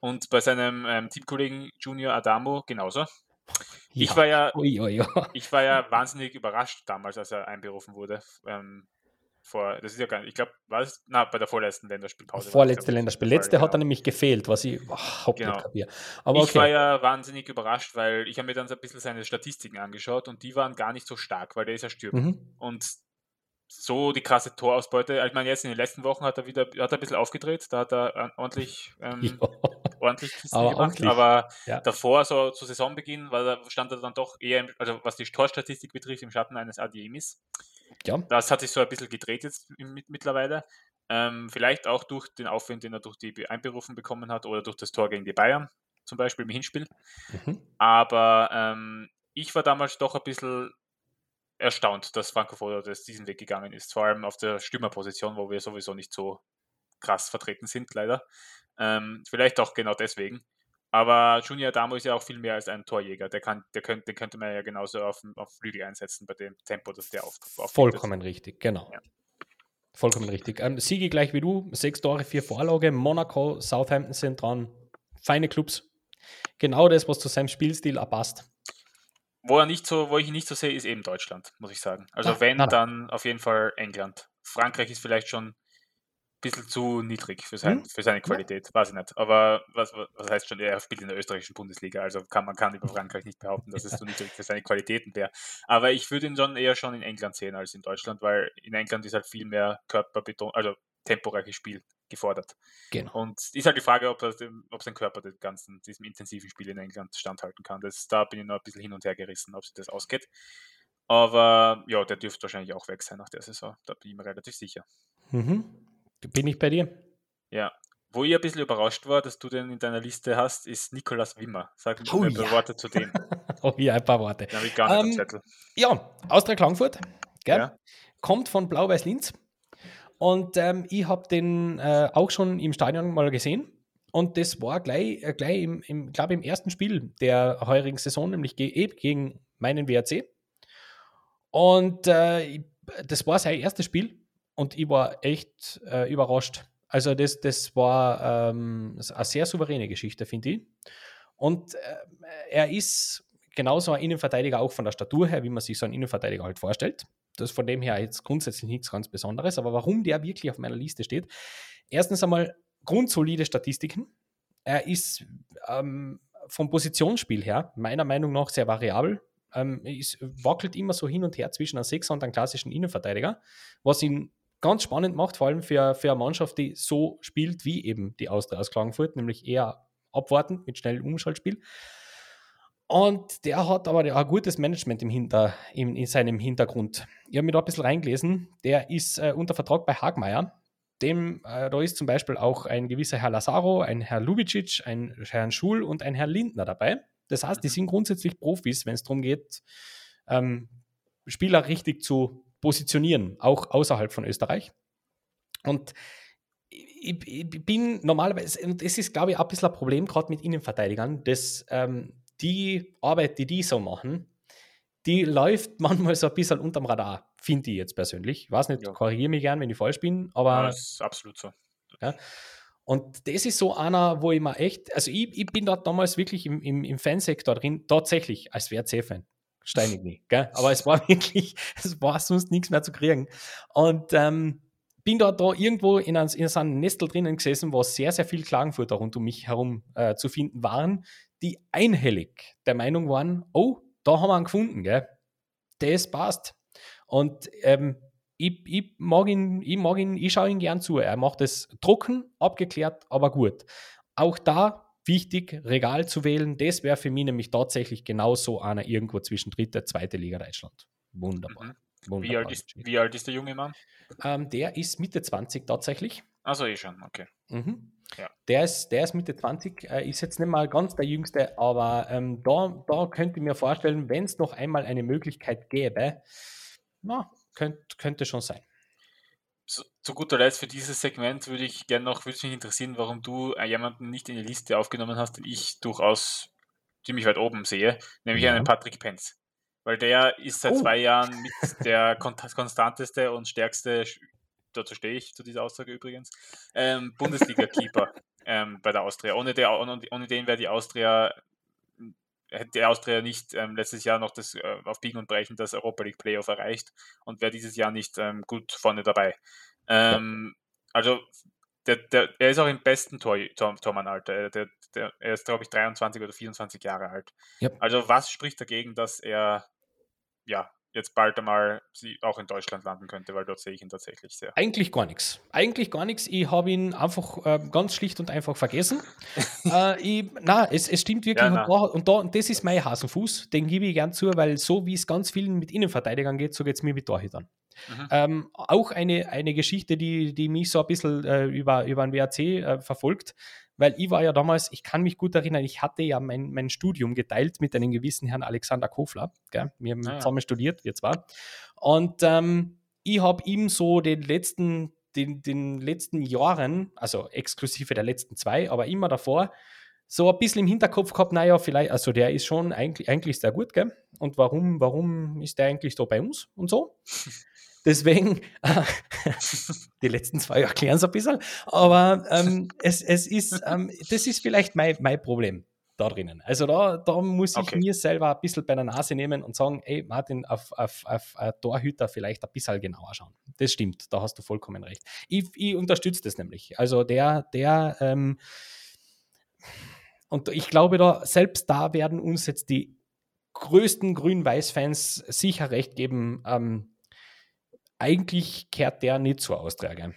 Und bei seinem ähm, Teamkollegen Junior Adamo genauso. Ja. Ich, war ja, ui, ui, ui. ich war ja wahnsinnig überrascht damals, als er einberufen wurde. Ähm, vor, das ist ja gar nicht, ich glaube, war es, na, bei der vorletzten Länderspielpause. Vorletzte glaub, Länderspiel. Letzte hat er nämlich gefehlt, was ich überhaupt genau. nicht kapiere. Aber ich okay. war ja wahnsinnig überrascht, weil ich habe mir dann so ein bisschen seine Statistiken angeschaut und die waren gar nicht so stark, weil der ist ja Stürmer. Mhm. Und so die krasse Torausbeute. Ich meine, jetzt in den letzten Wochen hat er wieder hat er ein bisschen aufgedreht, da hat er ordentlich, ähm, ordentlich Kisten aber gemacht. Ordentlich. Aber ja. davor, so zu Saisonbeginn, weil da stand er dann doch eher, im, also was die Torstatistik betrifft, im Schatten eines Adiemis. Ja. Das hat sich so ein bisschen gedreht jetzt mittlerweile. Ähm, vielleicht auch durch den Aufwind, den er durch die Einberufen bekommen hat oder durch das Tor gegen die Bayern, zum Beispiel im Hinspiel. Mhm. Aber ähm, ich war damals doch ein bisschen erstaunt, dass Franco Foda diesen Weg gegangen ist. Vor allem auf der Stürmerposition, wo wir sowieso nicht so krass vertreten sind, leider. Ähm, vielleicht auch genau deswegen. Aber Junior Adamo ist ja auch viel mehr als ein Torjäger. Der kann, der könnte, den könnte man ja genauso auf, auf Flügel einsetzen bei dem Tempo, das der auf, auf Vollkommen richtig, genau. Ja. Vollkommen richtig. Ähm, Siege gleich wie du, sechs Tore, vier Vorlage. Monaco, Southampton sind dran. Feine Clubs. Genau das, was zu seinem Spielstil passt. Wo, er nicht so, wo ich ihn nicht so sehe, ist eben Deutschland, muss ich sagen. Also ja, wenn, dann auf jeden Fall England. Frankreich ist vielleicht schon bisschen zu niedrig für, sein, hm? für seine Qualität, ja. weiß ich nicht. Aber was, was heißt schon, er spielt in der österreichischen Bundesliga, also kann man kann über Frankreich nicht behaupten, dass es zu niedrig für seine Qualitäten wäre. Aber ich würde ihn schon eher schon in England sehen als in Deutschland, weil in England ist halt viel mehr Körperbeton, also temporeiches Spiel gefordert. Genau. Und ist halt die Frage, ob, das, ob sein Körper dem ganzen, diesem intensiven Spiel in England standhalten kann. Das, da bin ich noch ein bisschen hin und her gerissen, ob sich das ausgeht. Aber ja, der dürfte wahrscheinlich auch weg sein nach der Saison. Da bin ich mir relativ sicher. Mhm. Bin ich bei dir? Ja. Wo ich ein bisschen überrascht war, dass du den in deiner Liste hast, ist Nikolas Wimmer. Sag mir oh, ein paar ja. Worte zu dem. oh ja, ein paar Worte. Den ich gar nicht ähm, am Zettel. Ja, Austria Klagenfurt. Ja. Kommt von Blau-Weiß Linz. Und ähm, ich habe den äh, auch schon im Stadion mal gesehen. Und das war gleich, äh, gleich im, im glaube im ersten Spiel der heurigen Saison, nämlich ge gegen meinen WRC. Und äh, das war sein erstes Spiel und ich war echt äh, überrascht. Also das, das war ähm, eine sehr souveräne Geschichte, finde ich. Und äh, er ist genauso ein Innenverteidiger auch von der Statur her, wie man sich so einen Innenverteidiger halt vorstellt. Das ist von dem her jetzt grundsätzlich nichts ganz Besonderes. Aber warum der wirklich auf meiner Liste steht, erstens einmal grundsolide Statistiken. Er ist ähm, vom Positionsspiel her meiner Meinung nach sehr variabel. Ähm, es wackelt immer so hin und her zwischen einem Sechser und einem klassischen Innenverteidiger, was ihn ganz spannend macht, vor allem für, für eine Mannschaft, die so spielt wie eben die Austria aus Klagenfurt, nämlich eher abwartend mit schnellem Umschaltspiel. Und der hat aber ein gutes Management im Hinter, in, in seinem Hintergrund. Ich habe mir da ein bisschen reingelesen. Der ist äh, unter Vertrag bei Hagmeier. Dem, äh, da ist zum Beispiel auch ein gewisser Herr Lazaro, ein Herr Lubicic, ein Herrn Schul und ein Herr Lindner dabei. Das heißt, die mhm. sind grundsätzlich Profis, wenn es darum geht, ähm, Spieler richtig zu positionieren, auch außerhalb von Österreich. Und ich, ich bin normalerweise, und das ist, glaube ich, auch ein bisschen ein Problem, gerade mit Innenverteidigern, dass ähm, die Arbeit, die die so machen, die läuft manchmal so ein bisschen unterm Radar, finde ich jetzt persönlich. Ich weiß nicht, ja. korrigiere mich gern, wenn ich falsch bin, aber. Ja, das ist absolut so. Ja. Und das ist so einer, wo ich mir echt, also ich, ich bin da damals wirklich im, im, im Fansektor drin, tatsächlich als WRC-Fan. Steinig nie, gell? Aber es war wirklich, es war sonst nichts mehr zu kriegen. Und ähm, bin da, da irgendwo in, ein, in so einem Nestel drinnen gesessen, wo sehr, sehr viel Klagenfurter rund um mich herum äh, zu finden waren, die einhellig der Meinung waren, oh, da haben wir ihn gefunden, gell? Das passt. Und ähm, ich, ich, mag ihn, ich mag ihn, ich schaue ihn gern zu. Er macht es trocken, abgeklärt, aber gut. Auch da wichtig, Regal zu wählen. Das wäre für mich nämlich tatsächlich genauso einer irgendwo zwischen dritte, zweite Liga Deutschland. Wunderbar. Mhm. Wunderbar. Wie, alt ist, wie alt ist der junge Mann? Ähm, der ist Mitte 20 tatsächlich. Also eh schon, okay. Mhm. Ja. Der, ist, der ist Mitte 20, äh, ist jetzt nicht mal ganz der Jüngste, aber ähm, da, da könnte ich mir vorstellen, wenn es noch einmal eine Möglichkeit gäbe, na, könnt, könnte schon sein. Zu, zu guter Letzt für dieses Segment würde ich gerne noch, würde mich interessieren, warum du äh, jemanden nicht in die Liste aufgenommen hast, den ich durchaus ziemlich weit oben sehe, nämlich ja. einen Patrick Penz. Weil der ist seit oh. zwei Jahren mit der konstanteste und stärkste dazu stehe ich, zu dieser Aussage übrigens, ähm, Bundesliga-Keeper ähm, bei der Austria. Ohne, der, ohne, ohne den wäre die Austria hätte die Austria nicht ähm, letztes Jahr noch das äh, auf Biegen und Brechen das Europa League Playoff erreicht und wäre dieses Jahr nicht ähm, gut vorne dabei. Ähm. Also der, der, er ist auch im besten Tor, Tor, Tormann-Alter. Der, der, er ist, glaube ich, 23 oder 24 Jahre alt. Ja. Also was spricht dagegen, dass er ja, jetzt bald einmal auch in Deutschland landen könnte, weil dort sehe ich ihn tatsächlich sehr. Eigentlich gar nichts. Eigentlich gar nichts. Ich habe ihn einfach äh, ganz schlicht und einfach vergessen. äh, ich, na, es, es stimmt wirklich. Ja, und, da, und, da, und das ist mein Hasenfuß. Den gebe ich gern zu, weil so wie es ganz vielen mit Innenverteidigern geht, so geht es mir mit Torhütern. Mhm. Ähm, auch eine, eine Geschichte, die, die mich so ein bisschen äh, über, über ein WAC äh, verfolgt weil ich war ja damals, ich kann mich gut erinnern, ich hatte ja mein, mein Studium geteilt mit einem gewissen Herrn Alexander Kofler. Gell? Wir haben ah, zusammen studiert, wir zwar. Und ähm, ich habe ihm so den letzten, den, den letzten Jahren, also exklusive der letzten zwei, aber immer davor, so ein bisschen im Hinterkopf gehabt, naja, vielleicht, also der ist schon eigentlich, eigentlich sehr gut, gell? Und warum, warum ist der eigentlich so bei uns und so? Deswegen, die letzten zwei erklären es ein bisschen, aber ähm, es, es ist, ähm, das ist vielleicht mein, mein Problem da drinnen. Also da, da muss ich okay. mir selber ein bisschen bei der Nase nehmen und sagen, ey Martin, auf, auf, auf Torhüter vielleicht ein bisschen genauer schauen. Das stimmt, da hast du vollkommen recht. Ich, ich unterstütze das nämlich. Also der, der, ähm, und ich glaube da, selbst da werden uns jetzt die größten Grün-Weiß-Fans sicher recht geben, ähm, eigentlich kehrt der nicht zur Austria, gell?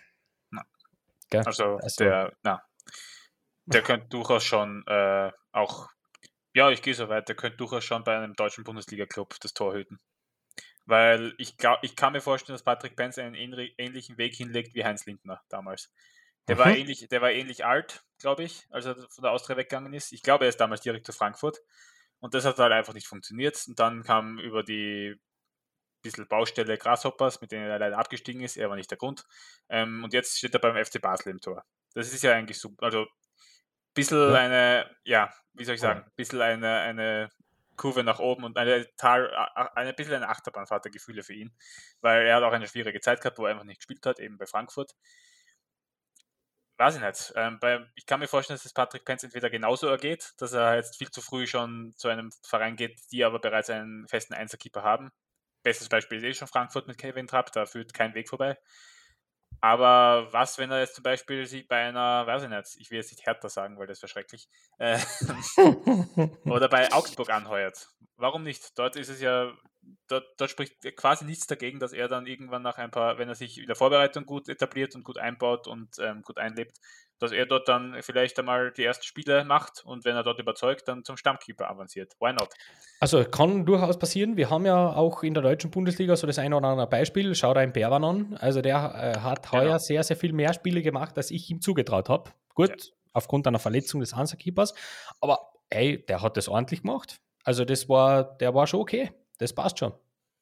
Also, also, der, na, der könnte durchaus schon äh, auch, ja, ich gehe so weit, der könnte durchaus schon bei einem deutschen Bundesliga-Club das Tor hüten. Weil ich glaube, ich kann mir vorstellen, dass Patrick Benz einen ähnlichen Weg hinlegt wie Heinz Lindner damals. Der, mhm. war, ähnlich, der war ähnlich alt, glaube ich, als er von der Austria weggegangen ist. Ich glaube, er ist damals direkt zu Frankfurt. Und das hat halt einfach nicht funktioniert. Und dann kam über die bisschen Baustelle Grasshoppers, mit denen er leider abgestiegen ist. Er war nicht der Grund. Ähm, und jetzt steht er beim FC Basel im Tor. Das ist ja eigentlich super. Also ein bisschen ja. eine, ja, wie soll ich sagen, ein bisschen eine, eine Kurve nach oben und eine Tal, eine bisschen eine Achterbahnfahrt der Gefühle für ihn, weil er hat auch eine schwierige Zeit gehabt, wo er einfach nicht gespielt hat, eben bei Frankfurt. Weiß ich nicht. Ähm, bei, ich kann mir vorstellen, dass es Patrick Penz entweder genauso ergeht, dass er jetzt viel zu früh schon zu einem Verein geht, die aber bereits einen festen Einzelkeeper haben bestes Beispiel ist eh schon Frankfurt mit Kevin Trapp, da führt kein Weg vorbei. Aber was, wenn er jetzt zum Beispiel sich bei einer, weiß ich nicht, ich will jetzt nicht härter sagen, weil das wäre schrecklich, äh, oder bei Augsburg anheuert? Warum nicht? Dort ist es ja, dort, dort spricht quasi nichts dagegen, dass er dann irgendwann nach ein paar, wenn er sich in der Vorbereitung gut etabliert und gut einbaut und ähm, gut einlebt, dass er dort dann vielleicht einmal die ersten Spiele macht und wenn er dort überzeugt, dann zum Stammkeeper avanciert. Why not? Also kann durchaus passieren. Wir haben ja auch in der deutschen Bundesliga so das eine oder andere Beispiel. Schau da einen Berwan an. Also der äh, hat heuer genau. sehr, sehr viel mehr Spiele gemacht, als ich ihm zugetraut habe. Gut, ja. aufgrund einer Verletzung des Answerkeepers. Aber ey, der hat das ordentlich gemacht. Also das war, der war schon okay. Das passt schon.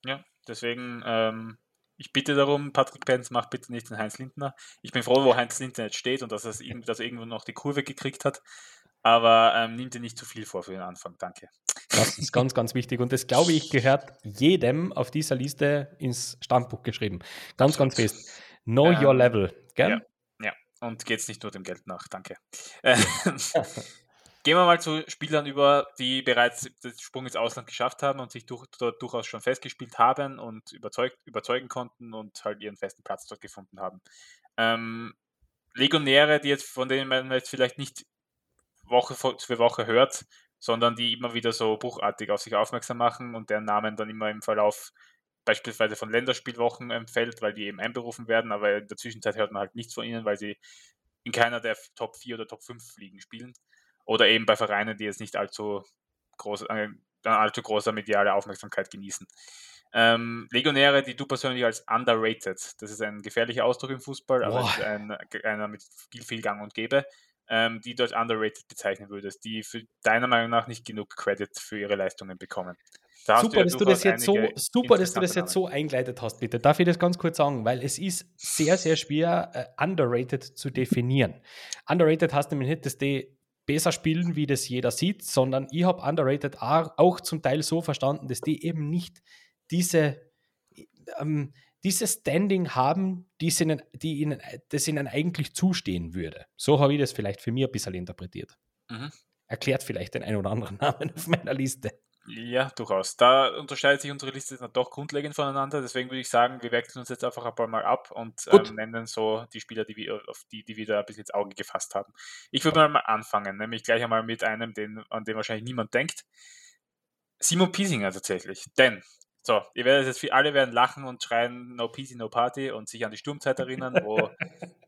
Ja, deswegen ähm, ich bitte darum, Patrick Benz, mach bitte nicht den Heinz Lindner. Ich bin froh, wo Heinz Lindner jetzt steht und dass, dass er irgendwo noch die Kurve gekriegt hat. Aber ähm, nimm dir nicht zu viel vor für den Anfang. Danke. Das ist ganz, ganz wichtig. Und das, glaube ich, gehört jedem auf dieser Liste ins Stammbuch geschrieben. Ganz, ganz fest. Know ähm, your level. Gell? Ja, ja. und geht's nicht nur dem Geld nach. Danke. Gehen wir mal zu Spielern über, die bereits den Sprung ins Ausland geschafft haben und sich durch, dort durchaus schon festgespielt haben und überzeugt, überzeugen konnten und halt ihren festen Platz dort gefunden haben. Ähm, Legionäre, die jetzt, von denen man jetzt vielleicht nicht Woche für Woche hört, sondern die immer wieder so buchartig auf sich aufmerksam machen und deren Namen dann immer im Verlauf beispielsweise von Länderspielwochen empfällt, weil die eben einberufen werden, aber in der Zwischenzeit hört man halt nichts von ihnen, weil sie in keiner der Top 4 oder Top 5 Ligen spielen. Oder eben bei Vereinen, die jetzt nicht allzu, groß, äh, allzu großer mediale Aufmerksamkeit genießen. Ähm, Legionäre, die du persönlich als underrated, das ist ein gefährlicher Ausdruck im Fußball, aber ein, einer mit viel, viel Gang und Gäbe, ähm, die du als underrated bezeichnen würdest, die für deiner Meinung nach nicht genug Credit für ihre Leistungen bekommen. Da super, du ja dass du das jetzt so, super, dass du das jetzt so eingeleitet hast, bitte. Darf ich das ganz kurz sagen? Weil es ist sehr, sehr schwer, uh, underrated zu definieren. Underrated heißt nämlich nicht, dass die besser spielen, wie das jeder sieht, sondern ich habe Underrated auch zum Teil so verstanden, dass die eben nicht diese, ähm, dieses Standing haben, die ihnen, die ihnen, das ihnen eigentlich zustehen würde. So habe ich das vielleicht für mich ein bisschen interpretiert. Mhm. Erklärt vielleicht den einen oder anderen Namen auf meiner Liste. Ja, durchaus. Da unterscheidet sich unsere Liste dann doch grundlegend voneinander. Deswegen würde ich sagen, wir wechseln uns jetzt einfach ein paar Mal ab und ähm, nennen so die Spieler, die wir, auf die, die wir da bis ins Auge gefasst haben. Ich würde mal anfangen, nämlich gleich einmal mit einem, den, an den wahrscheinlich niemand denkt. Simon Piesinger tatsächlich. Denn, so, ihr werdet jetzt, alle werden lachen und schreien No Peasy, No Party und sich an die Sturmzeit erinnern, wo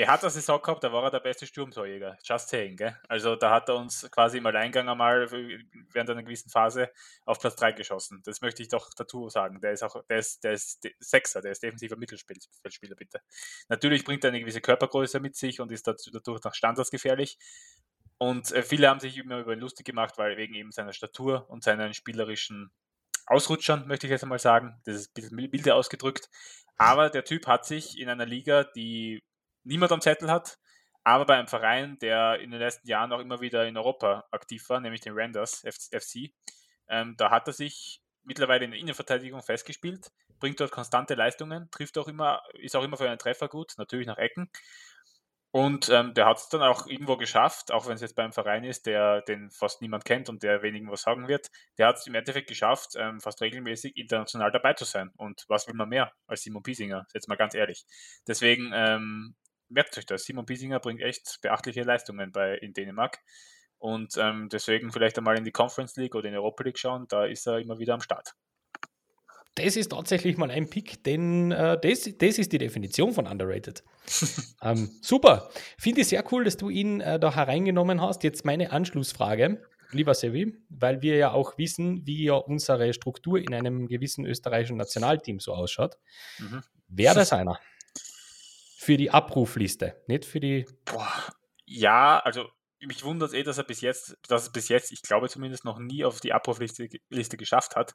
Er hat eine Saison gehabt, da war er der beste Sturmtorjäger. Just saying, gell? Also da hat er uns quasi im Alleingang einmal während einer gewissen Phase auf Platz 3 geschossen. Das möchte ich doch dazu sagen. Der ist auch, der ist, der ist Sechser, der ist defensiver Mittelfeldspieler, bitte. Natürlich bringt er eine gewisse Körpergröße mit sich und ist dadurch nach Standards gefährlich. Und äh, viele haben sich immer über ihn lustig gemacht, weil wegen eben seiner Statur und seinen spielerischen Ausrutschern, möchte ich jetzt einmal sagen. Das ist ein bisschen milde ausgedrückt. Aber der Typ hat sich in einer Liga, die niemand am Zettel hat, aber bei einem Verein, der in den letzten Jahren auch immer wieder in Europa aktiv war, nämlich den Randers FC, ähm, da hat er sich mittlerweile in der Innenverteidigung festgespielt, bringt dort konstante Leistungen, trifft auch immer, ist auch immer für einen Treffer gut, natürlich nach Ecken. Und ähm, der hat es dann auch irgendwo geschafft, auch wenn es jetzt beim Verein ist, der den fast niemand kennt und der wenigen was sagen wird. Der hat es im Endeffekt geschafft, ähm, fast regelmäßig international dabei zu sein. Und was will man mehr als Simon Piesinger? Jetzt mal ganz ehrlich. Deswegen ähm, merkt euch das. Simon Piesinger bringt echt beachtliche Leistungen bei, in Dänemark. Und ähm, deswegen vielleicht einmal in die Conference League oder in die Europa League schauen, da ist er immer wieder am Start. Das ist tatsächlich mal ein Pick, denn äh, das, das ist die Definition von underrated. ähm, super. Finde ich sehr cool, dass du ihn äh, da hereingenommen hast. Jetzt meine Anschlussfrage, lieber Sevi, weil wir ja auch wissen, wie ja unsere Struktur in einem gewissen österreichischen Nationalteam so ausschaut. Mhm. Wäre das einer? Für die Abrufliste, nicht für die. Boah, ja, also mich wundert es eh, dass er bis jetzt, dass er bis jetzt, ich glaube zumindest noch nie auf die Abrufliste Liste geschafft hat.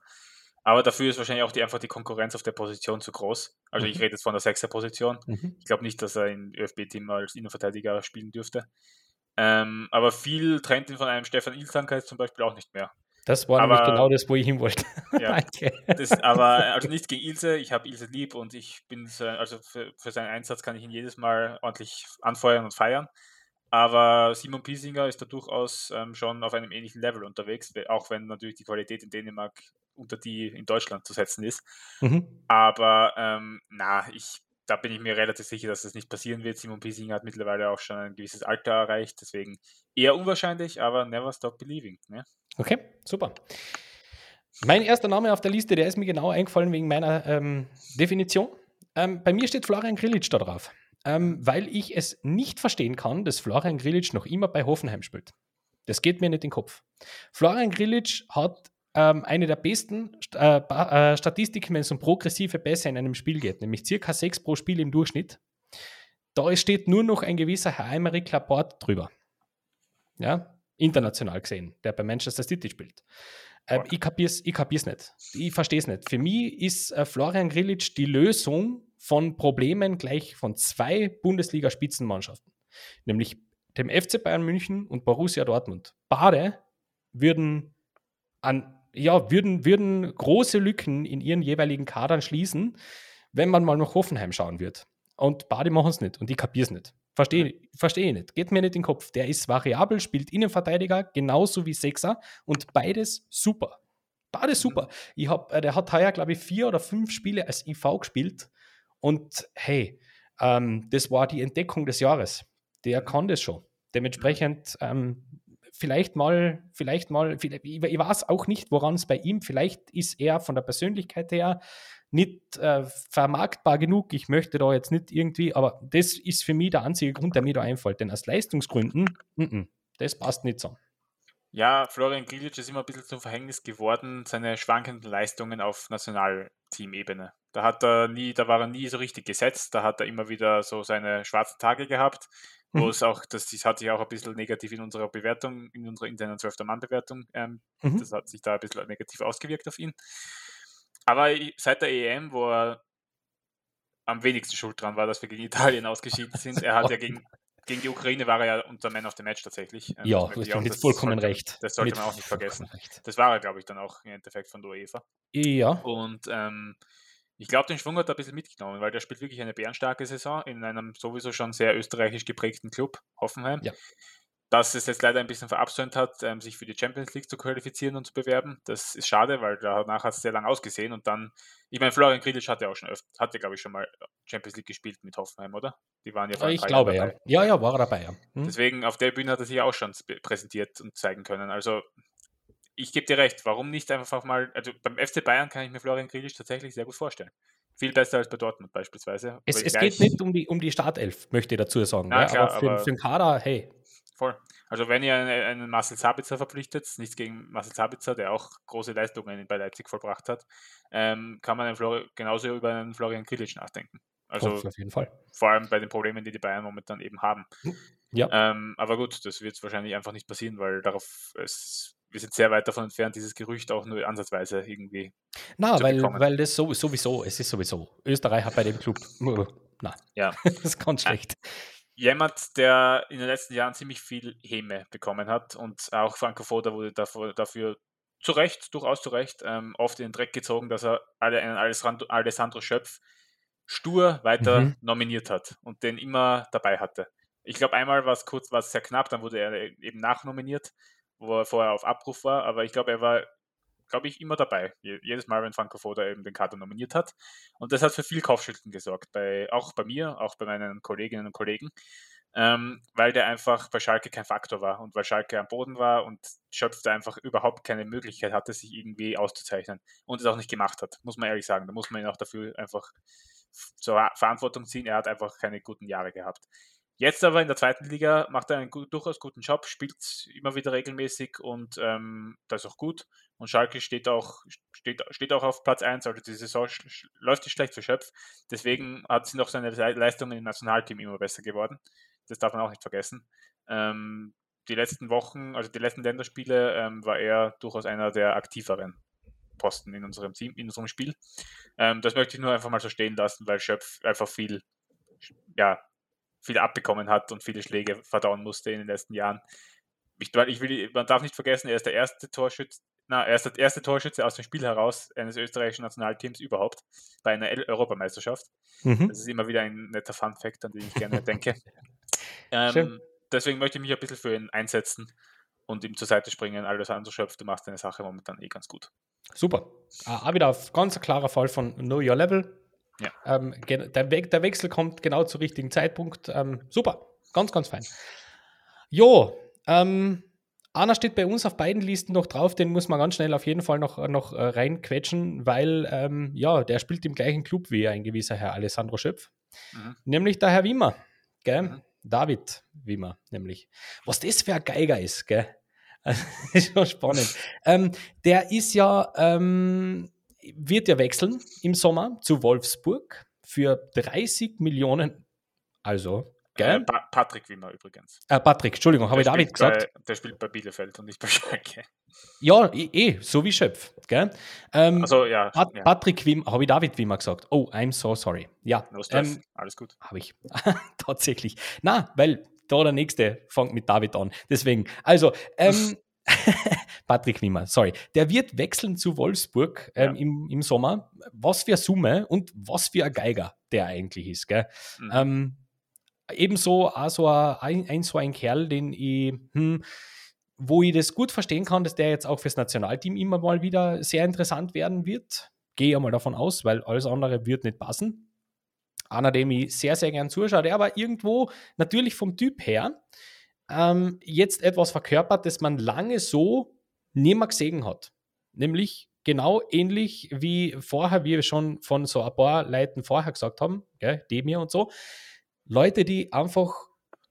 Aber dafür ist wahrscheinlich auch die, einfach die Konkurrenz auf der Position zu groß. Also mhm. ich rede jetzt von der sechster Position. Mhm. Ich glaube nicht, dass er im ÖFB-Team als Innenverteidiger spielen dürfte. Ähm, aber viel trennt ihn von einem Stefan Ilsanker jetzt zum Beispiel auch nicht mehr. Das war aber, nämlich genau das, wo ich hin wollte. Ja, das, aber also nicht gegen Ilse, ich habe Ilse lieb und ich bin, also für, für, seinen Einsatz kann ich ihn jedes Mal ordentlich anfeuern und feiern. Aber Simon Piesinger ist da durchaus ähm, schon auf einem ähnlichen Level unterwegs, auch wenn natürlich die Qualität in Dänemark unter die in Deutschland zu setzen ist. Mhm. Aber ähm, na, ich, da bin ich mir relativ sicher, dass das nicht passieren wird. Simon Piesing hat mittlerweile auch schon ein gewisses Alter erreicht, deswegen eher unwahrscheinlich, aber never stop believing. Ne? Okay, super. Mein erster Name auf der Liste, der ist mir genau eingefallen wegen meiner ähm, Definition. Ähm, bei mir steht Florian Grillitsch da drauf, ähm, weil ich es nicht verstehen kann, dass Florian Grillitsch noch immer bei Hoffenheim spielt. Das geht mir nicht in den Kopf. Florian Grillitsch hat ähm, eine der besten äh, äh, Statistiken, wenn es um progressive Pässe in einem Spiel geht, nämlich circa sechs pro Spiel im Durchschnitt. Da steht nur noch ein gewisser Herr Aymeric Laporte drüber. Ja, international gesehen, der bei Manchester City spielt. Äh, ich kapier's, ich kapier's nicht. Ich verstehe es nicht. Für mich ist äh, Florian Grillitsch die Lösung von Problemen gleich von zwei Bundesliga-Spitzenmannschaften, nämlich dem FC Bayern München und Borussia Dortmund. Beide würden an ja, würden, würden große Lücken in ihren jeweiligen Kadern schließen, wenn man mal nach Hoffenheim schauen wird. Und beide machen es nicht und ich kapiere es nicht. Verstehe versteh ich nicht. Geht mir nicht in den Kopf. Der ist variabel, spielt Innenverteidiger genauso wie Sechser und beides super. Beides super. Ich hab, äh, der hat heuer, glaube ich, vier oder fünf Spiele als IV gespielt und hey, ähm, das war die Entdeckung des Jahres. Der kann das schon. Dementsprechend ähm, vielleicht mal, vielleicht mal, ich weiß auch nicht, woran es bei ihm, vielleicht ist er von der Persönlichkeit her nicht äh, vermarktbar genug. Ich möchte da jetzt nicht irgendwie, aber das ist für mich der einzige Grund, der mir da einfällt. Denn aus Leistungsgründen, n -n, das passt nicht so. Ja, Florian Grilic ist immer ein bisschen zum Verhängnis geworden, seine schwankenden Leistungen auf Nationalteamebene. Da hat er nie, da war er nie so richtig gesetzt, da hat er immer wieder so seine schwarzen Tage gehabt wo mhm. es auch, das, das hat sich auch ein bisschen negativ in unserer Bewertung, in unserer internen 12. Mann-Bewertung, ähm, mhm. das hat sich da ein bisschen negativ ausgewirkt auf ihn. Aber seit der EM, wo er am wenigsten schuld dran war, dass wir gegen Italien ausgeschieden sind, er hat ja gegen, gegen die Ukraine war er ja unter Man of the Match tatsächlich. Ähm, ja, das mit vollkommen sollte, recht. Das sollte mit man auch nicht vergessen. Recht. Das war er, glaube ich, dann auch im Endeffekt von der UEFA. Ja. Und ähm, ich glaube, den Schwung hat er ein bisschen mitgenommen, weil der spielt wirklich eine bärenstarke Saison in einem sowieso schon sehr österreichisch geprägten Club, Hoffenheim. Ja. Dass es jetzt leider ein bisschen verabsäumt hat, ähm, sich für die Champions League zu qualifizieren und zu bewerben, das ist schade, weil danach hat es sehr lang ausgesehen und dann, ich meine, Florian Grilic hatte auch schon öfter, hatte glaube ich schon mal Champions League gespielt mit Hoffenheim, oder? Die waren ja vor Ich glaube, ja. Ja, ja, war er dabei, ja. Hm. Deswegen auf der Bühne hat er sich auch schon präsentiert und zeigen können. Also ich gebe dir recht, warum nicht einfach mal, also beim FC Bayern kann ich mir Florian Grilic tatsächlich sehr gut vorstellen. Viel besser als bei Dortmund beispielsweise. Es, es geht nicht um die, um die Startelf, möchte ich dazu sagen. Na, ja, klar, aber, für, aber für den Kader, hey. Voll. Also wenn ihr einen, einen Marcel Sabitzer verpflichtet, nichts gegen Marcel Sabitzer, der auch große Leistungen bei Leipzig vollbracht hat, ähm, kann man genauso über einen Florian Grilic nachdenken. Also auf jeden Fall. Vor allem bei den Problemen, die die Bayern momentan eben haben. Ja. Ähm, aber gut, das wird wahrscheinlich einfach nicht passieren, weil darauf es wir sind sehr weit davon entfernt, dieses Gerücht auch nur ansatzweise irgendwie. Na, weil, weil das sowieso, es ist sowieso. Österreich hat bei dem Club. Na, ja. das ist ganz schlecht. Jemand, der in den letzten Jahren ziemlich viel Häme bekommen hat und auch Franco Foda wurde dafür, dafür zu Recht, durchaus zu Recht, ähm, oft in den Dreck gezogen, dass er alle, einen Alessandro Schöpf stur weiter mhm. nominiert hat und den immer dabei hatte. Ich glaube, einmal war es kurz, war es sehr knapp, dann wurde er eben nachnominiert wo er vorher auf Abruf war, aber ich glaube, er war, glaube ich, immer dabei. Jedes Mal, wenn Franco Foda eben den Kader nominiert hat. Und das hat für viel Kaufschilden gesorgt, bei, auch bei mir, auch bei meinen Kolleginnen und Kollegen, ähm, weil der einfach bei Schalke kein Faktor war und weil Schalke am Boden war und Schöpfte einfach überhaupt keine Möglichkeit hatte, sich irgendwie auszuzeichnen und es auch nicht gemacht hat, muss man ehrlich sagen. Da muss man ihn auch dafür einfach zur Verantwortung ziehen. Er hat einfach keine guten Jahre gehabt. Jetzt aber in der zweiten Liga macht er einen gut, durchaus guten Job, spielt immer wieder regelmäßig und ähm, das ist auch gut. Und Schalke steht auch, steht, steht auch auf Platz 1, also die Saison läuft nicht schlecht für Schöpf. Deswegen hat sie noch seine Leistungen im Nationalteam immer besser geworden. Das darf man auch nicht vergessen. Ähm, die letzten Wochen, also die letzten Länderspiele, ähm, war er durchaus einer der aktiveren Posten in unserem Team, in unserem Spiel. Ähm, das möchte ich nur einfach mal so stehen lassen, weil Schöpf einfach viel ja, viel abbekommen hat und viele Schläge verdauen musste in den letzten Jahren. Ich, ich will, man darf nicht vergessen, er ist der erste Torschütze, na, er ist der erste Torschütze aus dem Spiel heraus eines österreichischen Nationalteams überhaupt bei einer Europameisterschaft. Mhm. Das ist immer wieder ein netter Fun-Fact, an den ich gerne denke. Ähm, deswegen möchte ich mich ein bisschen für ihn einsetzen und ihm zur Seite springen. Alessandro Schöpf, du machst deine Sache momentan eh ganz gut. Super. Ah, wieder ein ganz klarer Fall von Know Your Level. Ja. Ähm, der, We der, Wechsel kommt genau zum richtigen Zeitpunkt. Ähm, super, ganz, ganz fein. Jo, ähm, einer steht bei uns auf beiden Listen noch drauf, den muss man ganz schnell auf jeden Fall noch, noch äh, reinquetschen, weil ähm, ja, der spielt im gleichen Club wie ein gewisser Herr Alessandro Schöpf, mhm. nämlich der Herr Wimmer, gell? Mhm. David Wimmer, nämlich. Was das für ein Geiger ist, gell? das ist schon spannend. ähm, der ist ja, ähm, wird ja wechseln im Sommer zu Wolfsburg für 30 Millionen, also Gell? Äh, pa Patrick Wimmer übrigens. Äh, Patrick, Entschuldigung, habe ich David gesagt? Bei, der spielt bei Bielefeld und nicht bei Schalke. Ja, eh, eh so wie Schöpf. Gell? Ähm, also, ja, Pat ja. Patrick Wimmer, habe ich David Wimmer gesagt? Oh, I'm so sorry. Ja. No ähm, Alles gut. Habe ich. Tatsächlich. Na, weil da der nächste fängt mit David an. Deswegen, also, ähm, Patrick Wimmer, sorry. Der wird wechseln zu Wolfsburg ähm, ja. im, im Sommer. Was für eine Summe und was für ein Geiger der eigentlich ist. Gell? Mhm. Ähm, ebenso auch so ein, ein, so ein Kerl, den ich, hm, wo ich das gut verstehen kann, dass der jetzt auch fürs Nationalteam immer mal wieder sehr interessant werden wird. Gehe ja mal davon aus, weil alles andere wird nicht passen. Einer, dem ich sehr, sehr gern zuschaue, der aber irgendwo natürlich vom Typ her ähm, jetzt etwas verkörpert, das man lange so nie mehr gesehen hat. Nämlich genau ähnlich wie vorher, wie wir schon von so ein paar Leuten vorher gesagt haben, gell, Demir und so, Leute, die einfach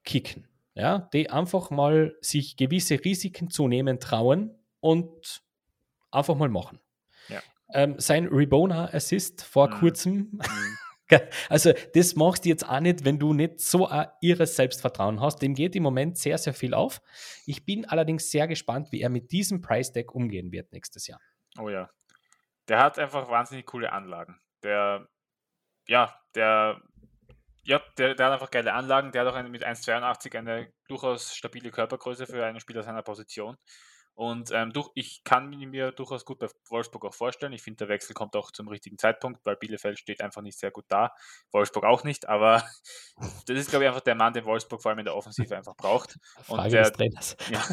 kicken, ja, die einfach mal sich gewisse Risiken zu nehmen trauen und einfach mal machen. Ja. Ähm, sein Rebona Assist vor mhm. kurzem, also das machst du jetzt auch nicht, wenn du nicht so ein irres Selbstvertrauen hast. Dem geht im Moment sehr, sehr viel auf. Ich bin allerdings sehr gespannt, wie er mit diesem Price Deck umgehen wird nächstes Jahr. Oh ja. Der hat einfach wahnsinnig coole Anlagen. Der, ja, der ja, der, der, hat einfach geile Anlagen. Der hat auch eine, mit 1,82 eine durchaus stabile Körpergröße für einen Spieler seiner Position. Und ähm, durch, ich kann mir durchaus gut bei Wolfsburg auch vorstellen. Ich finde, der Wechsel kommt auch zum richtigen Zeitpunkt, weil Bielefeld steht einfach nicht sehr gut da. Wolfsburg auch nicht, aber das ist, glaube ich, einfach der Mann, den Wolfsburg vor allem in der Offensive einfach braucht. Und der, ja,